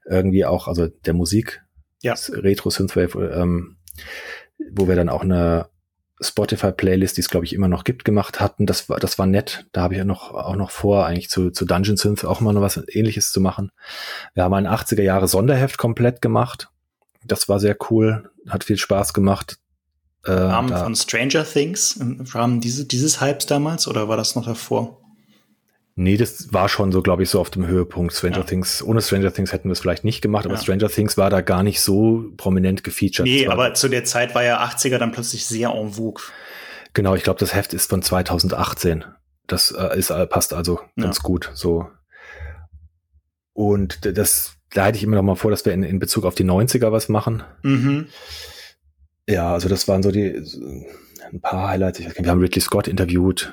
irgendwie auch, also der Musik, ja. Retro Synthwave, ähm, wo wir dann auch eine Spotify-Playlist, die es glaube ich immer noch gibt, gemacht hatten. Das war, das war nett. Da habe ich ja noch auch noch vor, eigentlich zu, zu Dungeon Synth auch mal noch was ähnliches zu machen. Wir haben ein 80er Jahre Sonderheft komplett gemacht. Das war sehr cool, hat viel Spaß gemacht. Äh, Rahmen von Stranger Things, im Rahmen diese, dieses Hypes damals oder war das noch davor? Nee, das war schon so, glaube ich, so auf dem Höhepunkt. Stranger ja. Things, ohne Stranger Things hätten wir es vielleicht nicht gemacht, aber ja. Stranger Things war da gar nicht so prominent gefeatured. Nee, aber zu der Zeit war ja 80er dann plötzlich sehr en vogue. Genau, ich glaube, das Heft ist von 2018. Das äh, ist, äh, passt also ganz ja. gut, so. Und das, da hätte ich immer noch mal vor, dass wir in, in Bezug auf die 90er was machen. Mhm. Ja, also das waren so die, ein paar Highlights. Wir haben Ridley Scott interviewt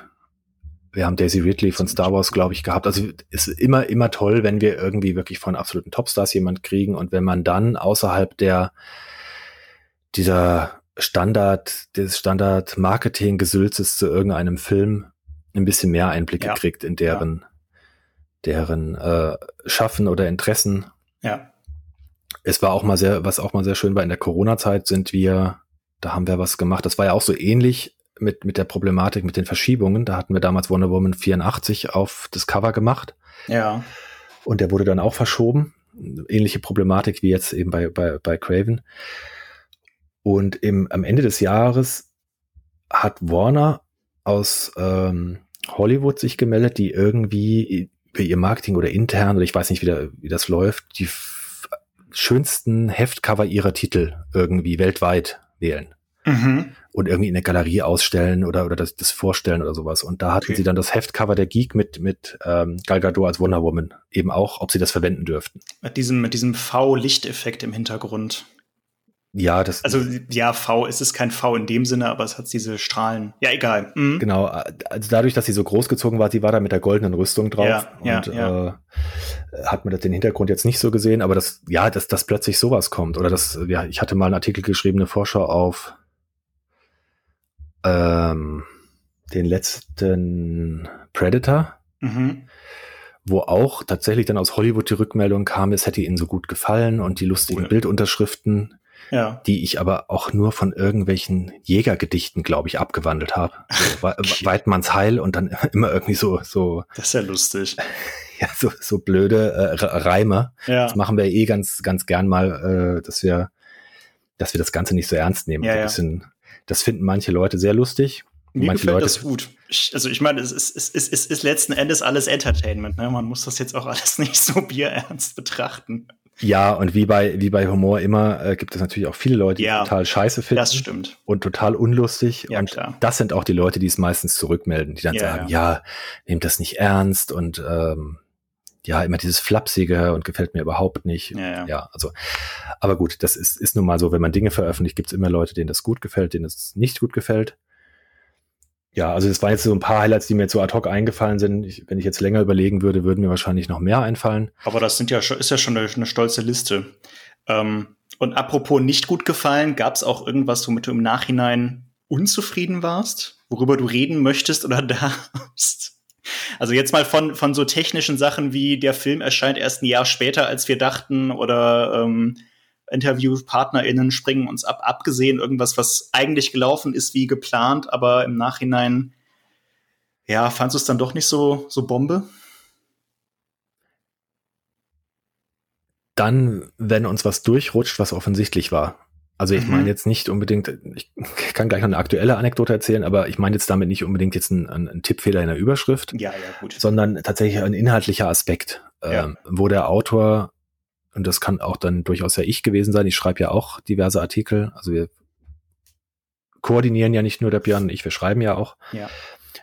wir haben Daisy Ridley von Star Wars, glaube ich, gehabt. Also es ist immer, immer toll, wenn wir irgendwie wirklich von absoluten Topstars jemand kriegen und wenn man dann außerhalb der dieser Standard, des Standard-Marketing-Gesülzes zu irgendeinem Film ein bisschen mehr Einblicke ja. kriegt in deren, ja. deren äh, Schaffen oder Interessen. Ja. Es war auch mal sehr, was auch mal sehr schön war, in der Corona-Zeit sind wir, da haben wir was gemacht. Das war ja auch so ähnlich mit, mit der Problematik, mit den Verschiebungen. Da hatten wir damals Wonder Woman 84 auf das Cover gemacht. Ja. Und der wurde dann auch verschoben. Ähnliche Problematik wie jetzt eben bei, bei, bei Craven. Und im, am Ende des Jahres hat Warner aus ähm, Hollywood sich gemeldet, die irgendwie über ihr Marketing oder intern, oder ich weiß nicht, wie, da, wie das läuft, die schönsten Heftcover ihrer Titel irgendwie weltweit wählen. Mhm und irgendwie in der Galerie ausstellen oder, oder das, das vorstellen oder sowas. Und da hatten okay. sie dann das Heftcover der Geek mit, mit ähm, Gal Gadot als Wonder Woman. Eben auch, ob sie das verwenden dürften. Mit diesem, mit diesem V-Lichteffekt im Hintergrund. Ja, das. Also, ja, V, es ist kein V in dem Sinne, aber es hat diese Strahlen. Ja, egal. Mhm. Genau. Also dadurch, dass sie so groß gezogen war, sie war da mit der goldenen Rüstung drauf. Ja, und ja, ja. Äh, hat man den Hintergrund jetzt nicht so gesehen, aber das, ja, dass, dass plötzlich sowas kommt. Oder das, ja, ich hatte mal einen Artikel geschrieben, eine Vorschau auf ähm, den letzten Predator, mhm. wo auch tatsächlich dann aus Hollywood die Rückmeldung kam, es hätte ihnen so gut gefallen und die lustigen cool. Bildunterschriften, ja. die ich aber auch nur von irgendwelchen Jägergedichten, glaube ich, abgewandelt habe. So, Weidmanns Heil und dann immer irgendwie so, so. Das ist ja lustig. Ja, so, so blöde äh, Reime. Ja. Das machen wir eh ganz, ganz gern mal, äh, dass wir, dass wir das Ganze nicht so ernst nehmen. Ja, so ein bisschen das finden manche Leute sehr lustig. Mir manche gefällt Leute das gut. Ich, also ich meine, es ist, es, ist, es ist letzten Endes alles Entertainment. Ne? Man muss das jetzt auch alles nicht so bierernst betrachten. Ja, und wie bei, wie bei Humor immer äh, gibt es natürlich auch viele Leute, die ja, total scheiße finden. Das stimmt. Und total unlustig. Ja, und klar. das sind auch die Leute, die es meistens zurückmelden, die dann ja, sagen, ja. ja, nehmt das nicht ernst und ähm, ja, immer dieses Flapsige und gefällt mir überhaupt nicht. Ja, ja. ja, also, aber gut, das ist, ist nun mal so, wenn man Dinge veröffentlicht, gibt es immer Leute, denen das gut gefällt, denen es nicht gut gefällt. Ja, also das waren jetzt so ein paar Highlights, die mir zu ad hoc eingefallen sind. Ich, wenn ich jetzt länger überlegen würde, würden mir wahrscheinlich noch mehr einfallen. Aber das sind ja ist ja schon eine, eine stolze Liste. Ähm, und apropos nicht gut gefallen, gab es auch irgendwas, womit du im Nachhinein unzufrieden warst, worüber du reden möchtest oder darfst? Also jetzt mal von, von so technischen Sachen wie der Film erscheint erst ein Jahr später, als wir dachten, oder ähm, InterviewpartnerInnen springen uns ab, abgesehen irgendwas, was eigentlich gelaufen ist wie geplant, aber im Nachhinein, ja, fandst du es dann doch nicht so, so Bombe? Dann, wenn uns was durchrutscht, was offensichtlich war. Also ich mhm. meine jetzt nicht unbedingt, ich kann gleich noch eine aktuelle Anekdote erzählen, aber ich meine jetzt damit nicht unbedingt jetzt einen, einen Tippfehler in der Überschrift, ja, ja, gut. sondern tatsächlich ein inhaltlicher Aspekt, ja. ähm, wo der Autor, und das kann auch dann durchaus ja ich gewesen sein, ich schreibe ja auch diverse Artikel, also wir koordinieren ja nicht nur der Björn und ich, wir schreiben ja auch. Ja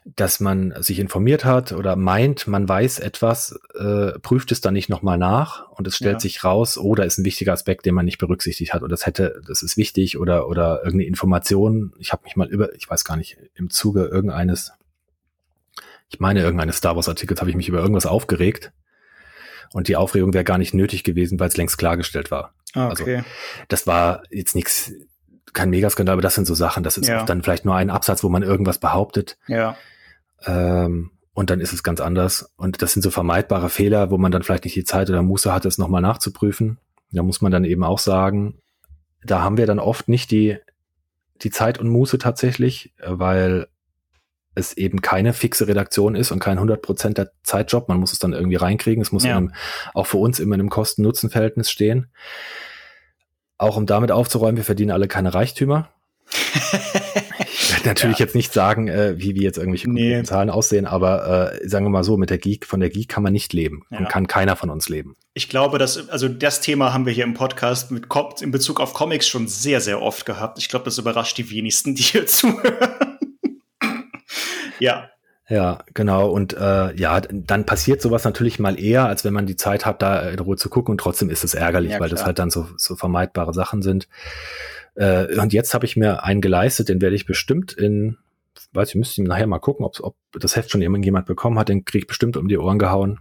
dass man sich informiert hat oder meint, man weiß etwas, äh, prüft es dann nicht nochmal nach und es stellt ja. sich raus, oh, da ist ein wichtiger Aspekt, den man nicht berücksichtigt hat oder das hätte, das ist wichtig oder oder irgendeine Information. Ich habe mich mal über, ich weiß gar nicht, im Zuge irgendeines, ich meine irgendeines Star Wars Artikels habe ich mich über irgendwas aufgeregt und die Aufregung wäre gar nicht nötig gewesen, weil es längst klargestellt war. Ah, also, okay. Also das war jetzt nichts kein Megaskandal, aber das sind so Sachen. Das ist ja. dann vielleicht nur ein Absatz, wo man irgendwas behauptet. Ja. Ähm, und dann ist es ganz anders. Und das sind so vermeidbare Fehler, wo man dann vielleicht nicht die Zeit oder Muße hat, es nochmal nachzuprüfen. Da muss man dann eben auch sagen, da haben wir dann oft nicht die, die Zeit und Muße tatsächlich, weil es eben keine fixe Redaktion ist und kein 100% der Zeitjob. Man muss es dann irgendwie reinkriegen. Es muss ja. einem, auch für uns immer in einem Kosten-Nutzen-Verhältnis stehen. Auch um damit aufzuräumen, wir verdienen alle keine Reichtümer. natürlich ja. jetzt nicht sagen, äh, wie wir jetzt irgendwelche nee. Zahlen aussehen, aber äh, sagen wir mal so, mit der Geek, von der Geek kann man nicht leben ja. und kann keiner von uns leben. Ich glaube, dass, also das Thema haben wir hier im Podcast mit in Bezug auf Comics schon sehr, sehr oft gehabt. Ich glaube, das überrascht die wenigsten, die hier zuhören. ja. Ja, genau. Und äh, ja, dann passiert sowas natürlich mal eher, als wenn man die Zeit hat, da in Ruhe zu gucken. Und trotzdem ist es ärgerlich, ja, weil das halt dann so, so vermeidbare Sachen sind. Äh, und jetzt habe ich mir einen geleistet, den werde ich bestimmt in, weiß ich, müsste ich nachher mal gucken, ob, ob das Heft schon irgendjemand bekommen hat, den kriege ich bestimmt um die Ohren gehauen.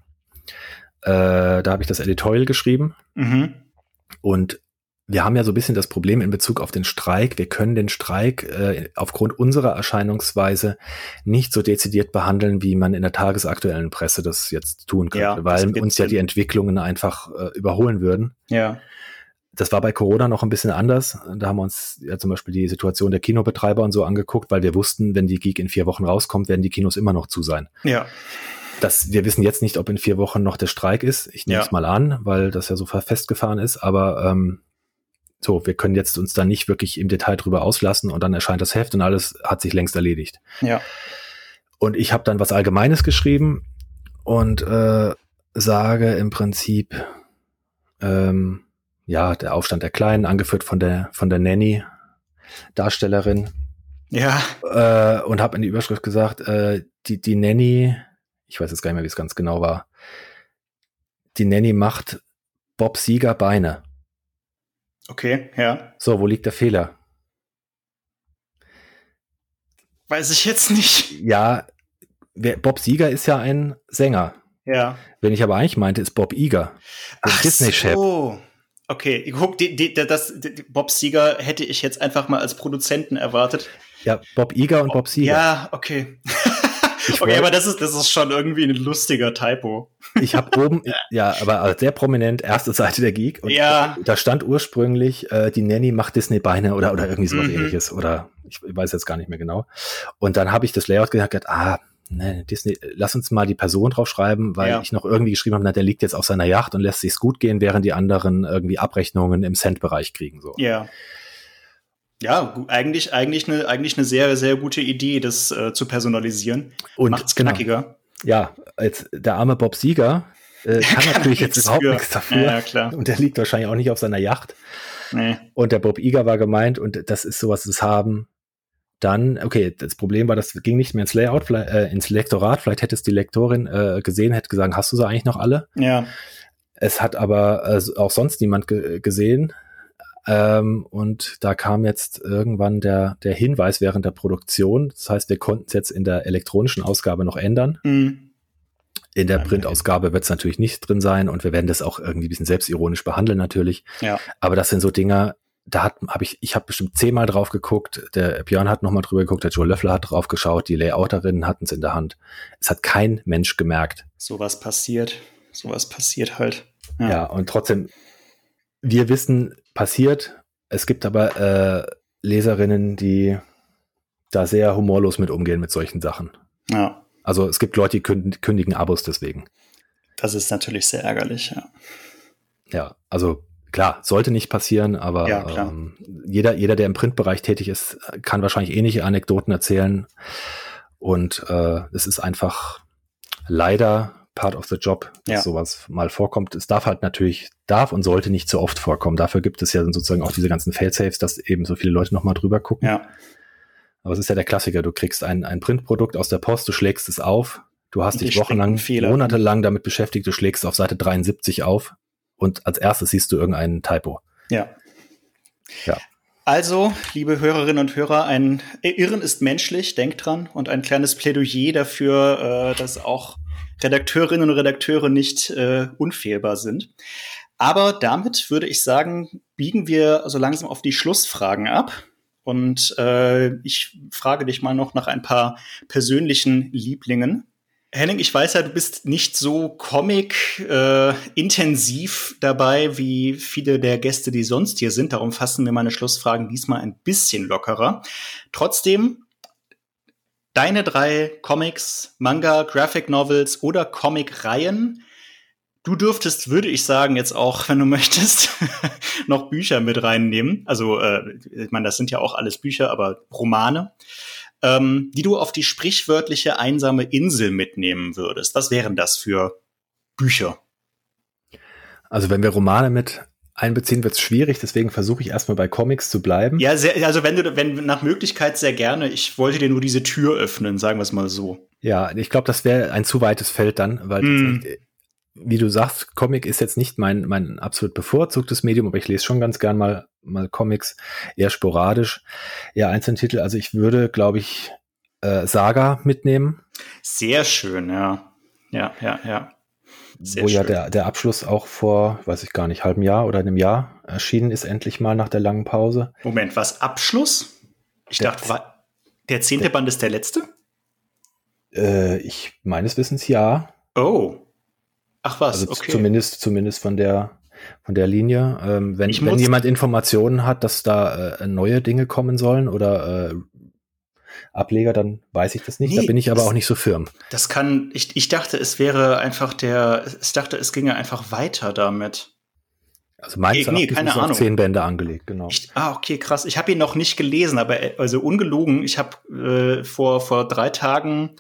Äh, da habe ich das Editorial geschrieben. Mhm. Und wir haben ja so ein bisschen das Problem in Bezug auf den Streik. Wir können den Streik äh, aufgrund unserer Erscheinungsweise nicht so dezidiert behandeln, wie man in der tagesaktuellen Presse das jetzt tun könnte, ja, weil uns ja die Entwicklungen einfach äh, überholen würden. Ja das war bei Corona noch ein bisschen anders. Da haben wir uns ja zum Beispiel die Situation der Kinobetreiber und so angeguckt, weil wir wussten, wenn die Geek in vier Wochen rauskommt, werden die Kinos immer noch zu sein. Ja. Das, wir wissen jetzt nicht, ob in vier Wochen noch der Streik ist. Ich nehme es ja. mal an, weil das ja so festgefahren ist. Aber ähm, so, wir können jetzt uns da nicht wirklich im Detail drüber auslassen und dann erscheint das Heft und alles hat sich längst erledigt. Ja. Und ich habe dann was Allgemeines geschrieben und äh, sage im Prinzip, ähm, ja, der Aufstand der Kleinen, angeführt von der, von der Nanny, Darstellerin. Ja. Äh, und habe in die Überschrift gesagt, äh, die, die Nanny, ich weiß jetzt gar nicht mehr, wie es ganz genau war, die Nanny macht Bob Sieger Beine. Okay, ja. So, wo liegt der Fehler? Weiß ich jetzt nicht. Ja, wer, Bob Sieger ist ja ein Sänger. Ja. Wenn ich aber eigentlich meinte, ist Bob Iger. Disney-Chef. So. Okay, guck, die, die, das, die, Bob Seger hätte ich jetzt einfach mal als Produzenten erwartet. Ja, Bob Iger und Bob Seger. Ja, okay. Okay, aber das ist, das ist schon irgendwie ein lustiger Typo. Ich habe oben, ja, aber sehr prominent, erste Seite der Geek. Und ja. Da stand ursprünglich, äh, die Nanny macht Disney-Beine oder, oder irgendwie sowas mhm. ähnliches. Oder ich weiß jetzt gar nicht mehr genau. Und dann habe ich das Layout gesagt, ah, ne, Disney, lass uns mal die Person draufschreiben, weil ja. ich noch irgendwie geschrieben habe, na, der liegt jetzt auf seiner Yacht und lässt sich's gut gehen, während die anderen irgendwie Abrechnungen im Cent-Bereich kriegen. So. Ja. Ja, eigentlich, eigentlich eine, eigentlich eine sehr, sehr gute Idee, das äh, zu personalisieren. Und Macht's genau. knackiger. Ja, als der arme Bob Sieger äh, kann natürlich jetzt überhaupt nichts dafür. Ja, klar. Und der liegt wahrscheinlich auch nicht auf seiner Yacht. Nee. Und der Bob Iger war gemeint und das ist sowas, das haben dann, okay, das Problem war, das ging nicht mehr ins Layout, äh, ins Lektorat. Vielleicht hätte es die Lektorin äh, gesehen, hätte gesagt, hast du sie eigentlich noch alle? Ja. Es hat aber äh, auch sonst niemand ge gesehen. Ähm, und da kam jetzt irgendwann der, der Hinweis während der Produktion. Das heißt, wir konnten es jetzt in der elektronischen Ausgabe noch ändern. Mhm. In der Printausgabe wird es natürlich nicht drin sein und wir werden das auch irgendwie ein bisschen selbstironisch behandeln natürlich. Ja. Aber das sind so Dinge, da hat habe ich ich habe bestimmt zehnmal drauf geguckt, der Björn hat nochmal drüber geguckt, der Joe Löffler hat drauf geschaut, die Layouterinnen hatten es in der Hand. Es hat kein Mensch gemerkt. Sowas passiert, sowas passiert halt. Ja. ja, und trotzdem wir wissen passiert. Es gibt aber äh, Leserinnen, die da sehr humorlos mit umgehen mit solchen Sachen. Ja. Also es gibt Leute, die kündigen Abos deswegen. Das ist natürlich sehr ärgerlich, ja. Ja, also klar, sollte nicht passieren, aber ja, ähm, jeder, jeder, der im Printbereich tätig ist, kann wahrscheinlich ähnliche Anekdoten erzählen. Und äh, es ist einfach leider part of the job, dass ja. sowas mal vorkommt. Es darf halt natürlich, darf und sollte nicht zu oft vorkommen. Dafür gibt es ja sozusagen auch diese ganzen Fail-Saves, dass eben so viele Leute nochmal drüber gucken. Ja. Aber es ist ja der Klassiker. Du kriegst ein, ein Printprodukt aus der Post, du schlägst es auf, du hast dich wochenlang, monatelang damit beschäftigt, du schlägst auf Seite 73 auf und als erstes siehst du irgendeinen Typo. Ja. Ja. Also, liebe Hörerinnen und Hörer, ein Irren ist menschlich, denkt dran, und ein kleines Plädoyer dafür, äh, dass auch Redakteurinnen und Redakteure nicht äh, unfehlbar sind. Aber damit würde ich sagen, biegen wir so langsam auf die Schlussfragen ab. Und äh, ich frage dich mal noch nach ein paar persönlichen Lieblingen. Henning, ich weiß ja, du bist nicht so Comic-intensiv äh, dabei wie viele der Gäste, die sonst hier sind. Darum fassen wir meine Schlussfragen diesmal ein bisschen lockerer. Trotzdem, deine drei Comics, Manga, Graphic Novels oder Comic-Reihen. Du dürftest, würde ich sagen, jetzt auch, wenn du möchtest, noch Bücher mit reinnehmen. Also, äh, ich meine, das sind ja auch alles Bücher, aber Romane ähm, die du auf die sprichwörtliche einsame Insel mitnehmen würdest. Was wären das für Bücher? Also wenn wir Romane mit einbeziehen, wird es schwierig, deswegen versuche ich erstmal bei Comics zu bleiben. Ja, sehr, also wenn du, wenn nach Möglichkeit sehr gerne, ich wollte dir nur diese Tür öffnen, sagen wir es mal so. Ja, ich glaube, das wäre ein zu weites Feld dann, weil mm wie du sagst, Comic ist jetzt nicht mein, mein absolut bevorzugtes Medium, aber ich lese schon ganz gern mal, mal Comics, eher sporadisch, eher Einzeltitel. Also ich würde, glaube ich, äh, Saga mitnehmen. Sehr schön, ja. Ja, ja, ja. Sehr Wo schön. ja der, der Abschluss auch vor, weiß ich gar nicht, halbem Jahr oder einem Jahr erschienen ist, endlich mal nach der langen Pause. Moment, was? Abschluss? Ich der, dachte, war, der zehnte der, Band ist der letzte? Äh, ich meines Wissens ja. Oh. Ach was, also okay. Zumindest, zumindest von der, von der Linie. Ähm, wenn, wenn jemand Informationen hat, dass da äh, neue Dinge kommen sollen oder äh, Ableger, dann weiß ich das nicht. Nee, da bin ich aber das, auch nicht so firm. Das kann, ich, ich dachte, es wäre einfach der, ich dachte, es ginge einfach weiter damit. Also meins nee, nee, keine Ahnung. zehn Bände angelegt, genau. Ich, ah, okay, krass. Ich habe ihn noch nicht gelesen, aber also ungelogen, ich habe äh, vor, vor drei Tagen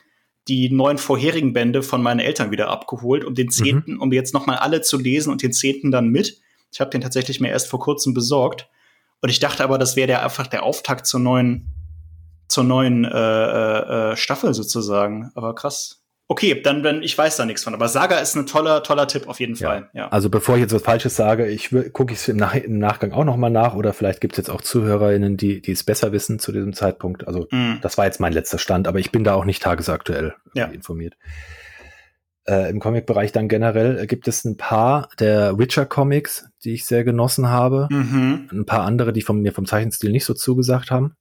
die neun vorherigen Bände von meinen Eltern wieder abgeholt, um den mhm. zehnten, mhm. um jetzt nochmal alle zu lesen und den zehnten dann mit. Ich habe den tatsächlich mir erst vor kurzem besorgt. Und ich dachte aber, das wäre der einfach der Auftakt zur neuen, zur neuen äh, äh, äh Staffel sozusagen. Aber krass. Okay, dann, dann ich weiß da nichts von. Aber Saga ist ein toller, toller Tipp auf jeden Fall. Ja. Also bevor ich jetzt was Falsches sage, ich gucke es im, Nach im Nachgang auch noch mal nach oder vielleicht gibt es jetzt auch ZuhörerInnen, die, die es besser wissen zu diesem Zeitpunkt. Also mm. das war jetzt mein letzter Stand, aber ich bin da auch nicht tagesaktuell ja. informiert. Äh, Im Comic-Bereich dann generell gibt es ein paar der Witcher-Comics, die ich sehr genossen habe. Mhm. Ein paar andere, die von mir vom Zeichenstil nicht so zugesagt haben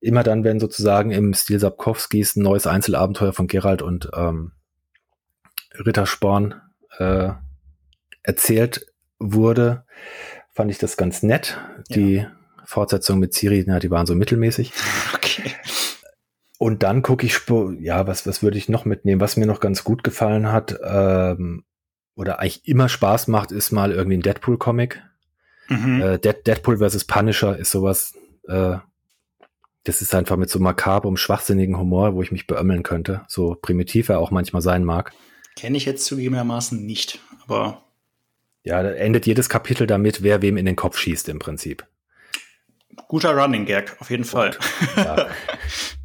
immer dann, wenn sozusagen im Stil Sapkowskis ein neues Einzelabenteuer von Gerald und ähm, Rittersporn äh, erzählt wurde, fand ich das ganz nett. Ja. Die Fortsetzung mit Siri, na, die waren so mittelmäßig. Okay. Und dann gucke ich, ja, was, was würde ich noch mitnehmen? Was mir noch ganz gut gefallen hat, ähm, oder eigentlich immer Spaß macht, ist mal irgendwie ein Deadpool-Comic. Mhm. Äh, Deadpool versus Punisher ist sowas, äh, das ist einfach mit so makabrem, schwachsinnigen Humor, wo ich mich beömmeln könnte. So primitiv er auch manchmal sein mag. Kenne ich jetzt zugegebenermaßen nicht, aber. Ja, da endet jedes Kapitel damit, wer wem in den Kopf schießt im Prinzip. Guter Running Gag, auf jeden Fall. Ja.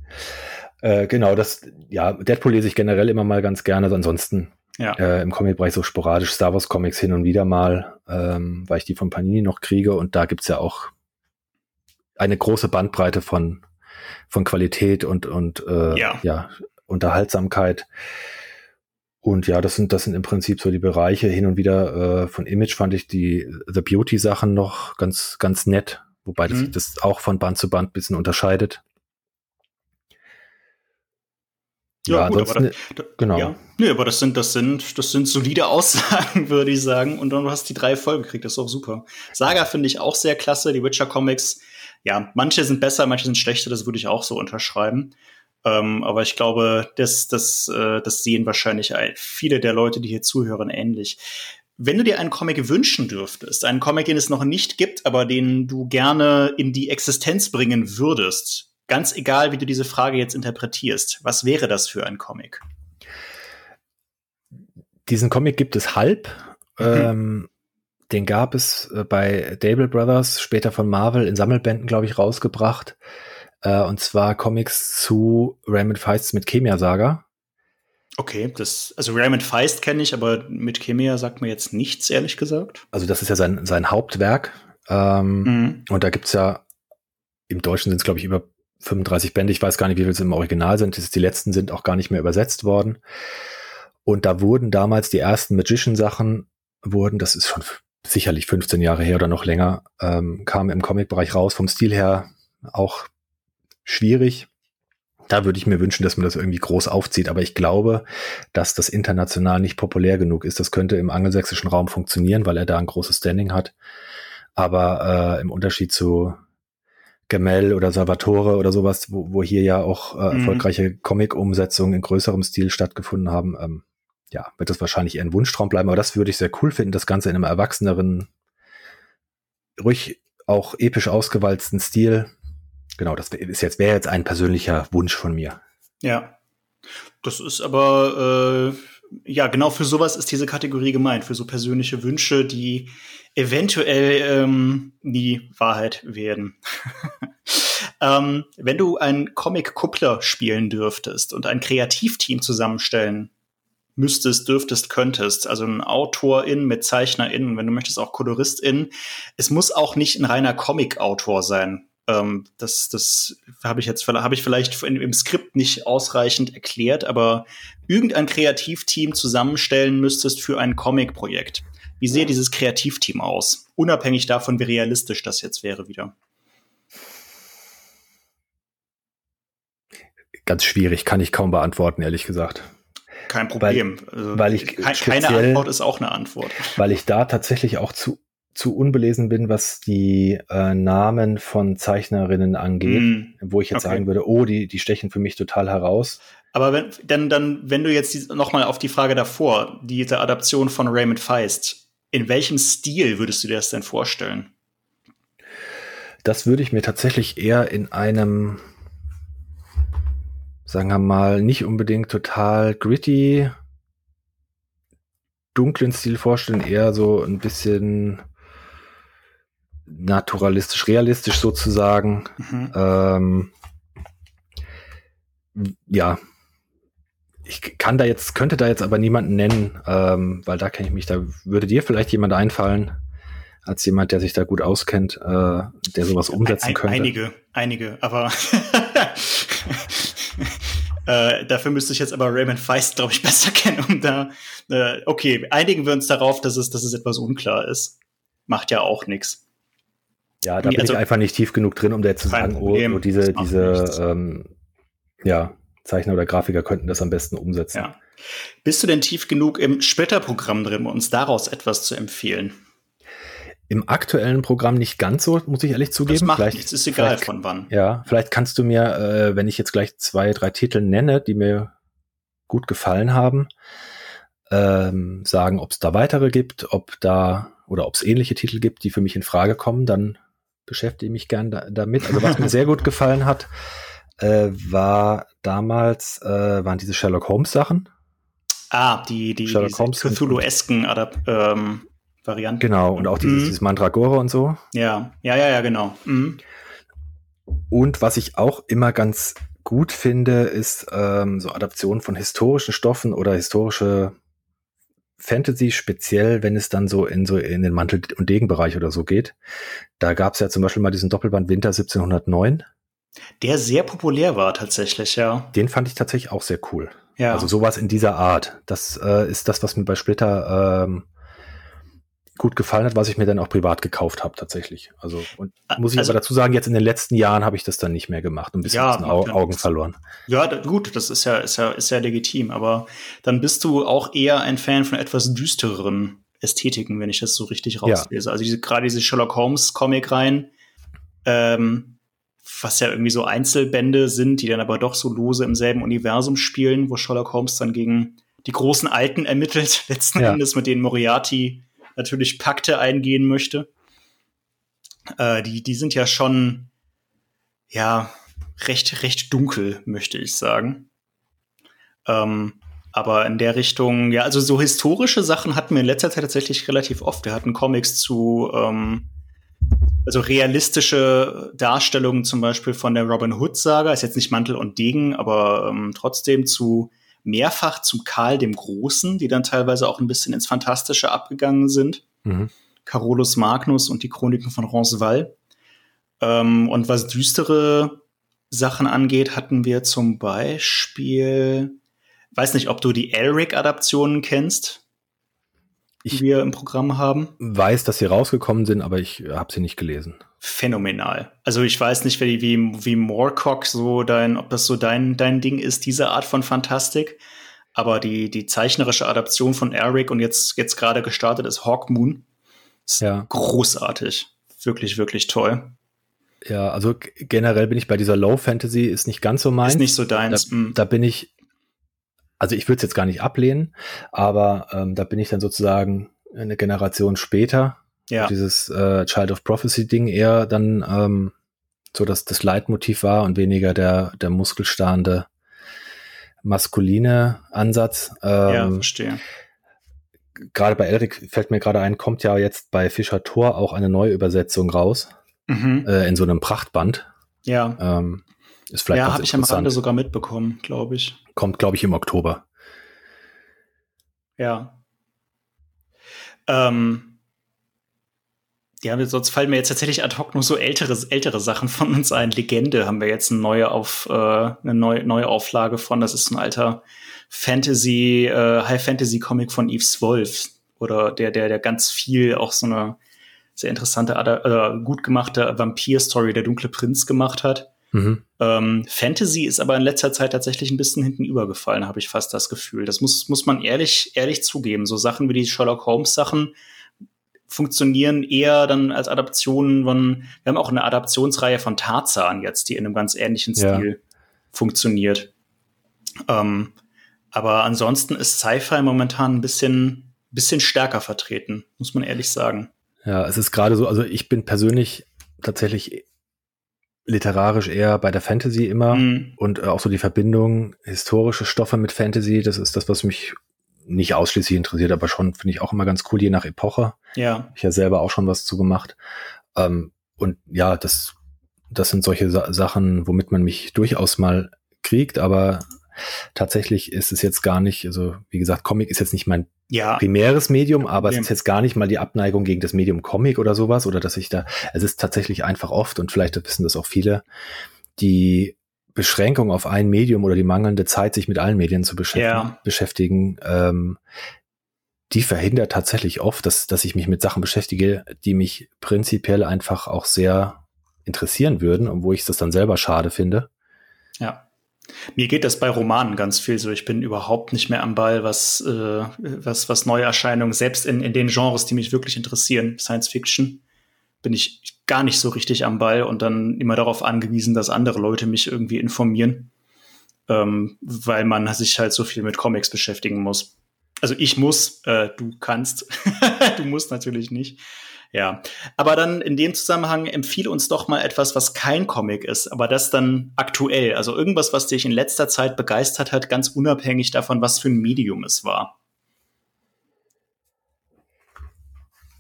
äh, genau, das, ja, Deadpool lese ich generell immer mal ganz gerne, ansonsten ja. äh, im Comic-Bereich so sporadisch Star Wars Comics hin und wieder mal, ähm, weil ich die von Panini noch kriege und da gibt's ja auch eine große Bandbreite von, von Qualität und, und äh, ja. ja, Unterhaltsamkeit. Und ja, das sind, das sind im Prinzip so die Bereiche. Hin und wieder äh, von Image fand ich die The Beauty-Sachen noch ganz, ganz nett, wobei mhm. sich das auch von Band zu Band bisschen unterscheidet. Ja, ja gut, aber das, da, genau. Ja, nee, aber das sind, das sind, das sind solide Aussagen, würde ich sagen. Und dann du hast die drei Folgen gekriegt, das ist auch super. Saga finde ich auch sehr klasse, die Witcher Comics. Ja, manche sind besser, manche sind schlechter, das würde ich auch so unterschreiben. Ähm, aber ich glaube, das, das, äh, das sehen wahrscheinlich viele der Leute, die hier zuhören, ähnlich. Wenn du dir einen Comic wünschen dürftest, einen Comic, den es noch nicht gibt, aber den du gerne in die Existenz bringen würdest, ganz egal, wie du diese Frage jetzt interpretierst, was wäre das für ein Comic? Diesen Comic gibt es halb. Mhm. Ähm, den gab es äh, bei Dable Brothers, später von Marvel in Sammelbänden, glaube ich, rausgebracht. Äh, und zwar Comics zu Raymond Feists mit Chemia Saga. Okay, das, also Raymond Feist kenne ich, aber mit Chemia sagt mir jetzt nichts, ehrlich gesagt. Also das ist ja sein, sein Hauptwerk. Ähm, mhm. Und da gibt es ja, im Deutschen sind es, glaube ich, über 35 Bände. Ich weiß gar nicht, wie viele es im Original sind. Die letzten sind auch gar nicht mehr übersetzt worden. Und da wurden damals die ersten Magician-Sachen, wurden, das ist schon sicherlich 15 Jahre her oder noch länger, ähm, kamen im Comic-Bereich raus. Vom Stil her auch schwierig. Da würde ich mir wünschen, dass man das irgendwie groß aufzieht. Aber ich glaube, dass das international nicht populär genug ist. Das könnte im angelsächsischen Raum funktionieren, weil er da ein großes Standing hat. Aber äh, im Unterschied zu Gamel oder Salvatore oder sowas, wo, wo hier ja auch äh, mhm. erfolgreiche Comic-Umsetzungen in größerem Stil stattgefunden haben, ähm, ja, wird das wahrscheinlich eher ein Wunschtraum bleiben. Aber das würde ich sehr cool finden, das Ganze in einem erwachseneren, ruhig auch episch ausgewalzten Stil. Genau, das ist jetzt, wäre jetzt ein persönlicher Wunsch von mir. Ja. Das ist aber, äh, ja, genau für sowas ist diese Kategorie gemeint, für so persönliche Wünsche, die eventuell ähm, nie Wahrheit werden. ähm, wenn du einen Comic-Kuppler spielen dürftest und ein Kreativteam zusammenstellen müsstest, dürftest, könntest, also ein AutorIn mit ZeichnerInnen, wenn du möchtest auch KoloristInnen, es muss auch nicht ein reiner Comic-Autor sein. Ähm, das das habe ich jetzt habe ich vielleicht im Skript nicht ausreichend erklärt, aber irgendein Kreativteam zusammenstellen müsstest für ein Comic-Projekt. Wie sehe dieses Kreativteam aus? Unabhängig davon, wie realistisch das jetzt wäre wieder. Ganz schwierig, kann ich kaum beantworten, ehrlich gesagt. Kein Problem. Weil, also, weil ich keine Antwort ist auch eine Antwort. Weil ich da tatsächlich auch zu zu unbelesen bin, was die äh, Namen von Zeichnerinnen angeht, mm, wo ich jetzt okay. sagen würde, oh, die, die stechen für mich total heraus. Aber wenn, dann, dann, wenn du jetzt nochmal auf die Frage davor, diese Adaption von Raymond Feist, in welchem Stil würdest du dir das denn vorstellen? Das würde ich mir tatsächlich eher in einem, sagen wir mal, nicht unbedingt total gritty, dunklen Stil vorstellen, eher so ein bisschen naturalistisch, realistisch sozusagen. Mhm. Ähm, ja, ich kann da jetzt, könnte da jetzt aber niemanden nennen, ähm, weil da kenne ich mich, da würde dir vielleicht jemand einfallen, als jemand, der sich da gut auskennt, äh, der sowas umsetzen könnte. Einige, einige, aber äh, dafür müsste ich jetzt aber Raymond Feist, glaube ich, besser kennen, um da, äh, okay, einigen wir uns darauf, dass es, dass es etwas unklar ist. Macht ja auch nichts. Ja, da bin also, ich einfach nicht tief genug drin, um da jetzt zu sagen, oh, oh, diese, diese ähm, ja, Zeichner oder Grafiker könnten das am besten umsetzen. Ja. Bist du denn tief genug im Splitter-Programm drin, um uns daraus etwas zu empfehlen? Im aktuellen Programm nicht ganz so, muss ich ehrlich zugeben. Das macht vielleicht, nichts, ist egal von wann. Ja, vielleicht kannst du mir, äh, wenn ich jetzt gleich zwei, drei Titel nenne, die mir gut gefallen haben, ähm, sagen, ob es da weitere gibt, ob da oder ob es ähnliche Titel gibt, die für mich in Frage kommen, dann beschäftige mich gern da, damit. Also was mir sehr gut gefallen hat, äh, war damals, äh, waren diese Sherlock Holmes Sachen. Ah, die, die Sherlock Holmes Cthulhu-esken ähm, Varianten. Genau, und auch dieses, mhm. dieses Mandragora und so. Ja, ja, ja, ja, genau. Mhm. Und was ich auch immer ganz gut finde, ist ähm, so Adaptionen von historischen Stoffen oder historische Fantasy, speziell wenn es dann so in so in den Mantel- und Degenbereich oder so geht. Da gab es ja zum Beispiel mal diesen Doppelband Winter 1709. Der sehr populär war tatsächlich, ja. Den fand ich tatsächlich auch sehr cool. Ja. Also sowas in dieser Art. Das äh, ist das, was mir bei Splitter ähm, gut gefallen hat, was ich mir dann auch privat gekauft habe tatsächlich. Also und muss ich also, aber dazu sagen, jetzt in den letzten Jahren habe ich das dann nicht mehr gemacht und ein bisschen ja, Au Augen verloren. Ja, gut, das ist ja, ist ja, ist ja legitim, aber dann bist du auch eher ein Fan von etwas düstereren Ästhetiken, wenn ich das so richtig rauslese. Ja. Also diese, gerade diese Sherlock Holmes Comic rein, ähm, was ja irgendwie so Einzelbände sind, die dann aber doch so lose im selben Universum spielen, wo Sherlock Holmes dann gegen die großen Alten ermittelt, letzten ja. Endes, mit denen Moriarty natürlich Pakte eingehen möchte. Äh, die, die sind ja schon, ja, recht, recht dunkel, möchte ich sagen. Ähm, aber in der Richtung, ja, also so historische Sachen hatten wir in letzter Zeit tatsächlich relativ oft. Wir hatten Comics zu, ähm, also realistische Darstellungen zum Beispiel von der Robin Hood-Saga, ist jetzt nicht Mantel und Degen, aber ähm, trotzdem zu mehrfach zum Karl dem Großen, die dann teilweise auch ein bisschen ins Fantastische abgegangen sind. Mhm. Carolus Magnus und die Chroniken von Roncesvalles. Ähm, und was düstere Sachen angeht, hatten wir zum Beispiel, weiß nicht, ob du die Elric-Adaptionen kennst, die ich wir im Programm haben. Weiß, dass sie rausgekommen sind, aber ich habe sie nicht gelesen phänomenal. Also ich weiß nicht, wie, wie, wie Moorcock so dein, ob das so dein, dein Ding ist, diese Art von Fantastik. Aber die, die zeichnerische Adaption von Eric und jetzt, jetzt gerade gestartet ist Hawkmoon. Ist ja. großartig. Wirklich, wirklich toll. Ja, also generell bin ich bei dieser Low Fantasy, ist nicht ganz so meins. Ist nicht so deins. Da, mm. da bin ich, also ich würde es jetzt gar nicht ablehnen, aber ähm, da bin ich dann sozusagen eine Generation später ja. Dieses äh, Child of Prophecy-Ding eher dann ähm, so dass das Leitmotiv war und weniger der, der muskelstarrende maskuline Ansatz. Ähm, ja, verstehe. Gerade bei Elric fällt mir gerade ein, kommt ja jetzt bei Fischer Tor auch eine neue Übersetzung raus. Mhm. Äh, in so einem Prachtband. Ja. Ähm, ist vielleicht ja, habe ich am Rande sogar mitbekommen, glaube ich. Kommt, glaube ich, im Oktober. Ja. Ähm, ja, sonst fallen mir jetzt tatsächlich ad hoc nur so ältere, ältere Sachen von uns ein. Legende haben wir jetzt eine neue, auf, äh, eine neue, neue Auflage von. Das ist ein alter Fantasy, äh, High Fantasy Comic von Yves Wolf. Oder der, der, der ganz viel auch so eine sehr interessante, äh, gut gemachte Vampir-Story, der dunkle Prinz gemacht hat. Mhm. Ähm, Fantasy ist aber in letzter Zeit tatsächlich ein bisschen hinten übergefallen, habe ich fast das Gefühl. Das muss, muss man ehrlich, ehrlich zugeben. So Sachen wie die Sherlock Holmes Sachen, funktionieren eher dann als Adaptionen von, wir haben auch eine Adaptionsreihe von Tarzan jetzt, die in einem ganz ähnlichen Stil ja. funktioniert. Ähm, aber ansonsten ist Sci-Fi momentan ein bisschen, bisschen stärker vertreten, muss man ehrlich sagen. Ja, es ist gerade so, also ich bin persönlich tatsächlich literarisch eher bei der Fantasy immer mhm. und auch so die Verbindung historische Stoffe mit Fantasy, das ist das, was mich nicht ausschließlich interessiert, aber schon finde ich auch immer ganz cool, je nach Epoche. Ja. Ich ja selber auch schon was zu gemacht. Ähm, und ja, das, das sind solche Sa Sachen, womit man mich durchaus mal kriegt, aber tatsächlich ist es jetzt gar nicht, also wie gesagt, Comic ist jetzt nicht mein ja. primäres Medium, aber ja. es ist jetzt gar nicht mal die Abneigung gegen das Medium Comic oder sowas oder dass ich da, es ist tatsächlich einfach oft und vielleicht wissen das auch viele, die Beschränkung auf ein Medium oder die mangelnde Zeit, sich mit allen Medien zu beschäftigen, ja. beschäftigen ähm, die verhindert tatsächlich oft, dass, dass ich mich mit Sachen beschäftige, die mich prinzipiell einfach auch sehr interessieren würden und wo ich das dann selber schade finde. Ja. Mir geht das bei Romanen ganz viel so. Ich bin überhaupt nicht mehr am Ball, was, äh, was, was Neuerscheinungen, selbst in, in den Genres, die mich wirklich interessieren, Science Fiction, bin ich gar nicht so richtig am Ball und dann immer darauf angewiesen, dass andere Leute mich irgendwie informieren, ähm, weil man sich halt so viel mit Comics beschäftigen muss. Also ich muss, äh, du kannst, du musst natürlich nicht. Ja, aber dann in dem Zusammenhang empfehle uns doch mal etwas, was kein Comic ist, aber das dann aktuell, also irgendwas, was dich in letzter Zeit begeistert hat, ganz unabhängig davon, was für ein Medium es war.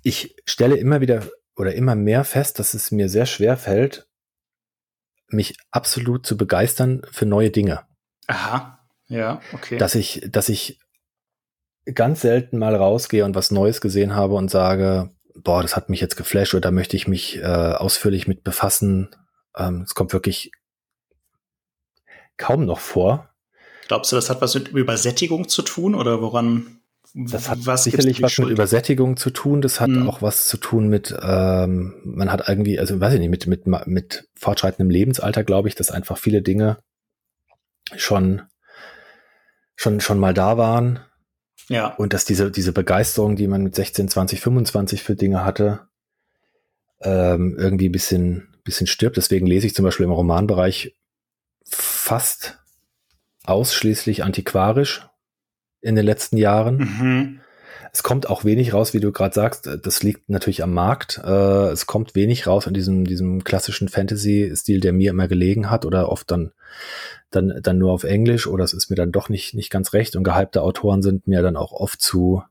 Ich stelle immer wieder oder immer mehr fest, dass es mir sehr schwer fällt, mich absolut zu begeistern für neue Dinge. Aha, ja, okay. Dass ich, dass ich ganz selten mal rausgehe und was Neues gesehen habe und sage, boah, das hat mich jetzt geflasht oder da möchte ich mich äh, ausführlich mit befassen. Ähm, es kommt wirklich kaum noch vor. Glaubst du, das hat was mit Übersättigung zu tun oder woran, Das hat was sicherlich was Schuld? mit Übersättigung zu tun. Das hat mhm. auch was zu tun mit, ähm, man hat irgendwie, also weiß ich nicht, mit, mit, mit fortschreitendem Lebensalter, glaube ich, dass einfach viele Dinge schon, schon, schon mal da waren. Ja. Und dass diese, diese Begeisterung, die man mit 16, 20, 25 für Dinge hatte, ähm, irgendwie ein bisschen, bisschen stirbt. Deswegen lese ich zum Beispiel im Romanbereich fast ausschließlich antiquarisch in den letzten Jahren. Mhm. Es kommt auch wenig raus, wie du gerade sagst. Das liegt natürlich am Markt. Äh, es kommt wenig raus in diesem, diesem klassischen Fantasy-Stil, der mir immer gelegen hat oder oft dann, dann, dann nur auf Englisch oder es ist mir dann doch nicht, nicht ganz recht und gehypte Autoren sind mir dann auch oft zu,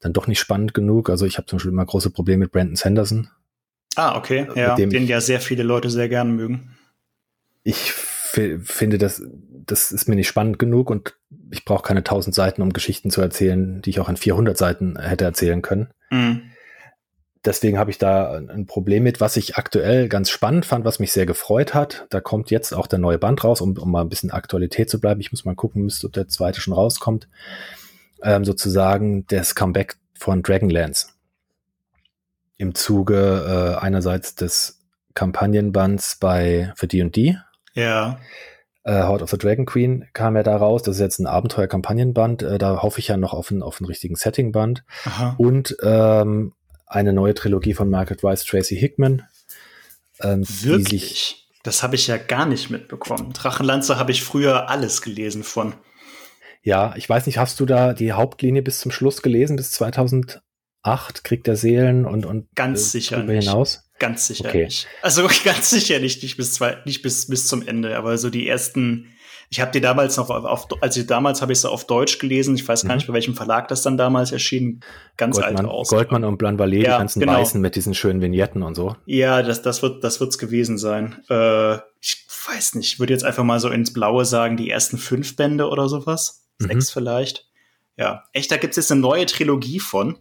dann doch nicht spannend genug. Also ich habe zum Beispiel immer große Probleme mit Brandon Sanderson. Ah, okay, ja, den ja sehr viele Leute sehr gern mögen. Ich finde, das, das ist mir nicht spannend genug und ich brauche keine tausend Seiten, um Geschichten zu erzählen, die ich auch in 400 Seiten hätte erzählen können. Mhm. Deswegen habe ich da ein Problem mit, was ich aktuell ganz spannend fand, was mich sehr gefreut hat. Da kommt jetzt auch der neue Band raus, um, um mal ein bisschen Aktualität zu bleiben. Ich muss mal gucken, müsste, ob der zweite schon rauskommt. Ähm, sozusagen das Comeback von Dragonlance. Im Zuge äh, einerseits des Kampagnenbands bei für D&D, ja. Äh, Heart of the Dragon Queen kam ja da raus. Das ist jetzt ein Abenteuer-Kampagnenband. Äh, da hoffe ich ja noch auf einen, auf einen richtigen Setting-Band. Und ähm, eine neue Trilogie von Margaret Weiss, Tracy Hickman. Ähm, Wirklich? das habe ich ja gar nicht mitbekommen. Drachenlanze habe ich früher alles gelesen von. Ja, ich weiß nicht, hast du da die Hauptlinie bis zum Schluss gelesen, bis 2008, Krieg der Seelen und, und ganz äh, sicher nicht. hinaus? Ganz sicher okay. nicht. Also ganz sicher nicht, nicht bis zwei, nicht bis bis zum Ende, aber so die ersten. Ich habe die damals noch auf, auf also damals habe ich sie auf Deutsch gelesen. Ich weiß gar mhm. nicht, bei welchem Verlag das dann damals erschien. Ganz Goldmann, alt aus. Goldmann und Blanvalet, ja, die ganzen genau. Weißen mit diesen schönen Vignetten und so. Ja, das das wird das wird's gewesen sein. Äh, ich weiß nicht. Ich würde jetzt einfach mal so ins Blaue sagen, die ersten fünf Bände oder sowas, mhm. sechs vielleicht. Ja, echt, da gibt's jetzt eine neue Trilogie von.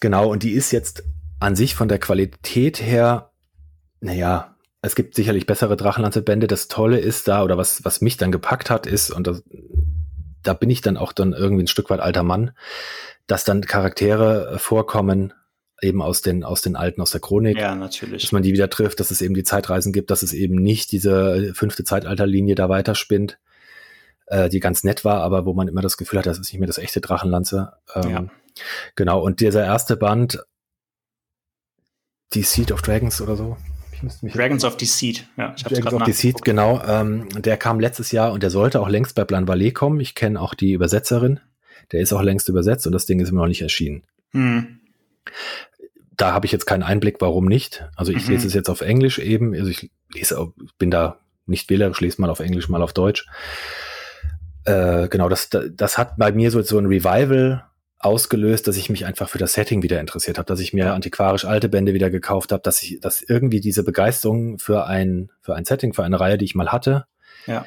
Genau, und die ist jetzt an sich von der Qualität her, naja, es gibt sicherlich bessere Drachenlanze-Bände. Das Tolle ist da, oder was, was mich dann gepackt hat, ist, und das, da bin ich dann auch dann irgendwie ein Stück weit alter Mann, dass dann Charaktere vorkommen, eben aus den, aus den alten, aus der Chronik. Ja, natürlich. Dass man die wieder trifft, dass es eben die Zeitreisen gibt, dass es eben nicht diese fünfte Zeitalterlinie da weiterspinnt, äh, die ganz nett war, aber wo man immer das Gefühl hat, das ist nicht mehr das echte Drachenlanze. Ähm, ja. Genau, und dieser erste Band die Seed of Dragons oder so. Dragons of the Seed, ja. Ich Dragons of the Seed, genau. Ähm, der kam letztes Jahr und der sollte auch längst bei Plan Ballet kommen. Ich kenne auch die Übersetzerin. Der ist auch längst übersetzt und das Ding ist immer noch nicht erschienen. Hm. Da habe ich jetzt keinen Einblick, warum nicht. Also ich mhm. lese es jetzt auf Englisch eben. Also ich lese, bin da nicht wählerisch, lese mal auf Englisch, mal auf Deutsch. Äh, genau, das, das hat bei mir so, so ein Revival ausgelöst, dass ich mich einfach für das Setting wieder interessiert habe, dass ich mir antiquarisch alte Bände wieder gekauft habe, dass ich, dass irgendwie diese Begeisterung für ein, für ein Setting, für eine Reihe, die ich mal hatte, ja.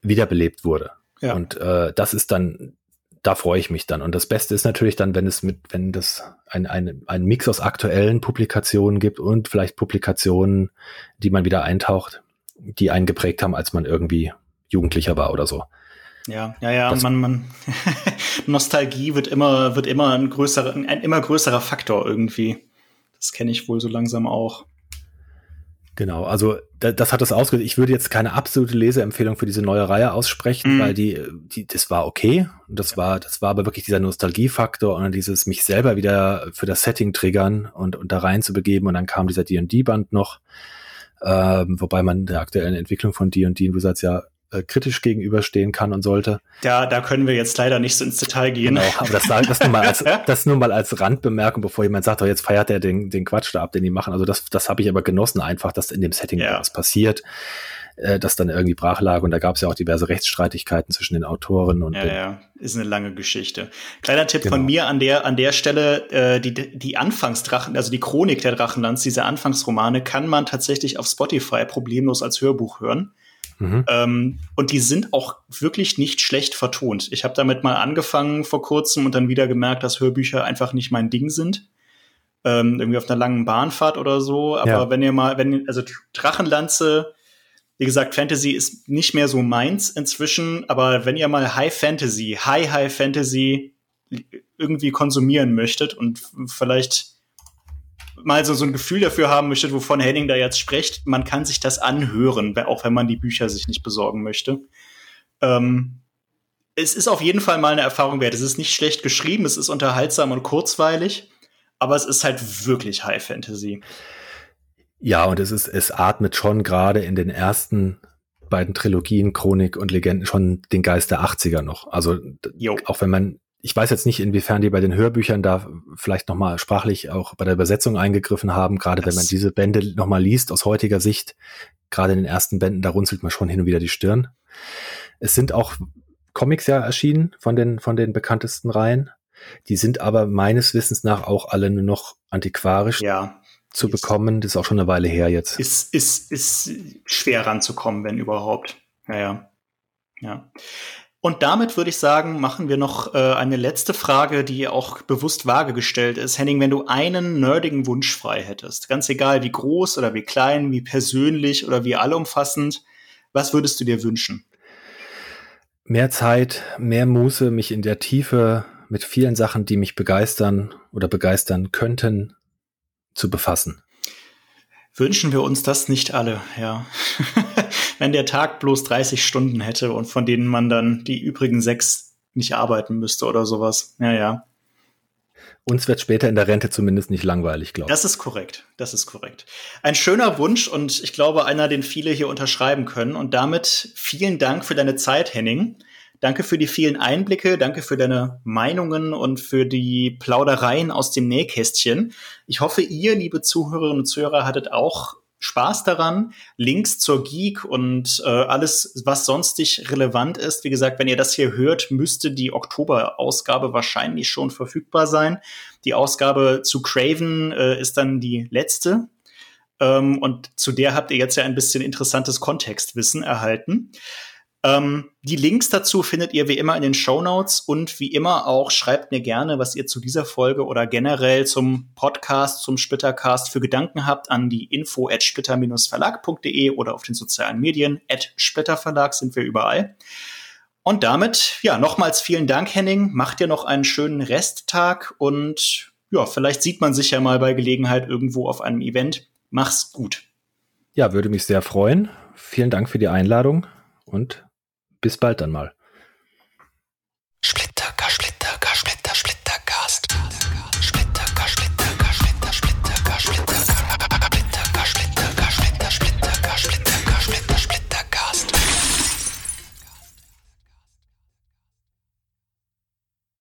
wiederbelebt wurde. Ja. Und äh, das ist dann, da freue ich mich dann. Und das Beste ist natürlich dann, wenn es mit, wenn das ein, ein, ein Mix aus aktuellen Publikationen gibt und vielleicht Publikationen, die man wieder eintaucht, die einen geprägt haben, als man irgendwie Jugendlicher war oder so. Ja, ja, ja, das man, man Nostalgie wird immer, wird immer ein größerer, ein immer größerer Faktor irgendwie. Das kenne ich wohl so langsam auch. Genau, also das hat das ausgelöst. Ich würde jetzt keine absolute Leseempfehlung für diese neue Reihe aussprechen, mm. weil die, die, das war okay. Und das war, das war aber wirklich dieser Nostalgiefaktor und dieses mich selber wieder für das Setting triggern und, und da rein zu begeben. Und dann kam dieser D&D-Band noch, ähm, wobei man der aktuellen Entwicklung von D&D Wizards ja äh, kritisch gegenüberstehen kann und sollte. Ja, da können wir jetzt leider nicht so ins Detail gehen. Genau, aber das, das, nur mal als, das nur mal als Randbemerkung, bevor jemand sagt, oh, jetzt feiert er den, den Quatsch da ab, den die machen. Also das, das habe ich aber genossen, einfach, dass in dem Setting ja. was passiert, äh, dass dann irgendwie brach lag und da gab es ja auch diverse Rechtsstreitigkeiten zwischen den Autoren und ja, ja, ist eine lange Geschichte. Kleiner Tipp genau. von mir an der an der Stelle: äh, die die Anfangsdrachen, also die Chronik der Drachenlands, diese Anfangsromane, kann man tatsächlich auf Spotify problemlos als Hörbuch hören. Mhm. Ähm, und die sind auch wirklich nicht schlecht vertont. Ich habe damit mal angefangen vor kurzem und dann wieder gemerkt, dass Hörbücher einfach nicht mein Ding sind. Ähm, irgendwie auf einer langen Bahnfahrt oder so. Aber ja. wenn ihr mal, wenn, also Drachenlanze, wie gesagt, Fantasy ist nicht mehr so meins inzwischen, aber wenn ihr mal High Fantasy, High High Fantasy irgendwie konsumieren möchtet und vielleicht mal so, so ein Gefühl dafür haben möchtet, wovon Henning da jetzt spricht, man kann sich das anhören, auch wenn man die Bücher sich nicht besorgen möchte. Ähm, es ist auf jeden Fall mal eine Erfahrung wert. Es ist nicht schlecht geschrieben, es ist unterhaltsam und kurzweilig, aber es ist halt wirklich High Fantasy. Ja, und es ist, es atmet schon gerade in den ersten beiden Trilogien, Chronik und Legenden, schon den Geist der 80er noch. Also, jo. auch wenn man, ich weiß jetzt nicht, inwiefern die bei den Hörbüchern da vielleicht nochmal sprachlich auch bei der Übersetzung eingegriffen haben, gerade wenn man diese Bände nochmal liest aus heutiger Sicht, gerade in den ersten Bänden, da runzelt man schon hin und wieder die Stirn. Es sind auch Comics ja erschienen von den, von den bekanntesten Reihen. Die sind aber meines Wissens nach auch alle nur noch antiquarisch. Ja zu bekommen. Das ist auch schon eine Weile her jetzt. Ist, ist, ist schwer ranzukommen, wenn überhaupt. Naja. Ja. Und damit würde ich sagen, machen wir noch äh, eine letzte Frage, die auch bewusst vage gestellt ist. Henning, wenn du einen nerdigen Wunsch frei hättest, ganz egal wie groß oder wie klein, wie persönlich oder wie allumfassend, was würdest du dir wünschen? Mehr Zeit, mehr Muße, mich in der Tiefe mit vielen Sachen, die mich begeistern oder begeistern könnten, zu befassen. Wünschen wir uns das nicht alle, ja. Wenn der Tag bloß 30 Stunden hätte und von denen man dann die übrigen sechs nicht arbeiten müsste oder sowas. Ja, ja. Uns wird später in der Rente zumindest nicht langweilig, glaube ich. Das ist korrekt. Das ist korrekt. Ein schöner Wunsch und ich glaube einer, den viele hier unterschreiben können. Und damit vielen Dank für deine Zeit, Henning. Danke für die vielen Einblicke, danke für deine Meinungen und für die Plaudereien aus dem Nähkästchen. Ich hoffe, ihr, liebe Zuhörerinnen und Zuhörer, hattet auch Spaß daran. Links zur Geek und äh, alles, was sonstig relevant ist. Wie gesagt, wenn ihr das hier hört, müsste die Oktober-Ausgabe wahrscheinlich schon verfügbar sein. Die Ausgabe zu Craven äh, ist dann die letzte. Ähm, und zu der habt ihr jetzt ja ein bisschen interessantes Kontextwissen erhalten. Ähm, die Links dazu findet ihr wie immer in den Show Notes und wie immer auch schreibt mir gerne, was ihr zu dieser Folge oder generell zum Podcast, zum Splittercast für Gedanken habt an die info at splitter-verlag.de oder auf den sozialen Medien at splitterverlag sind wir überall. Und damit, ja, nochmals vielen Dank, Henning. Macht dir noch einen schönen Resttag und ja, vielleicht sieht man sich ja mal bei Gelegenheit irgendwo auf einem Event. Mach's gut. Ja, würde mich sehr freuen. Vielen Dank für die Einladung und bis bald dann mal. Split.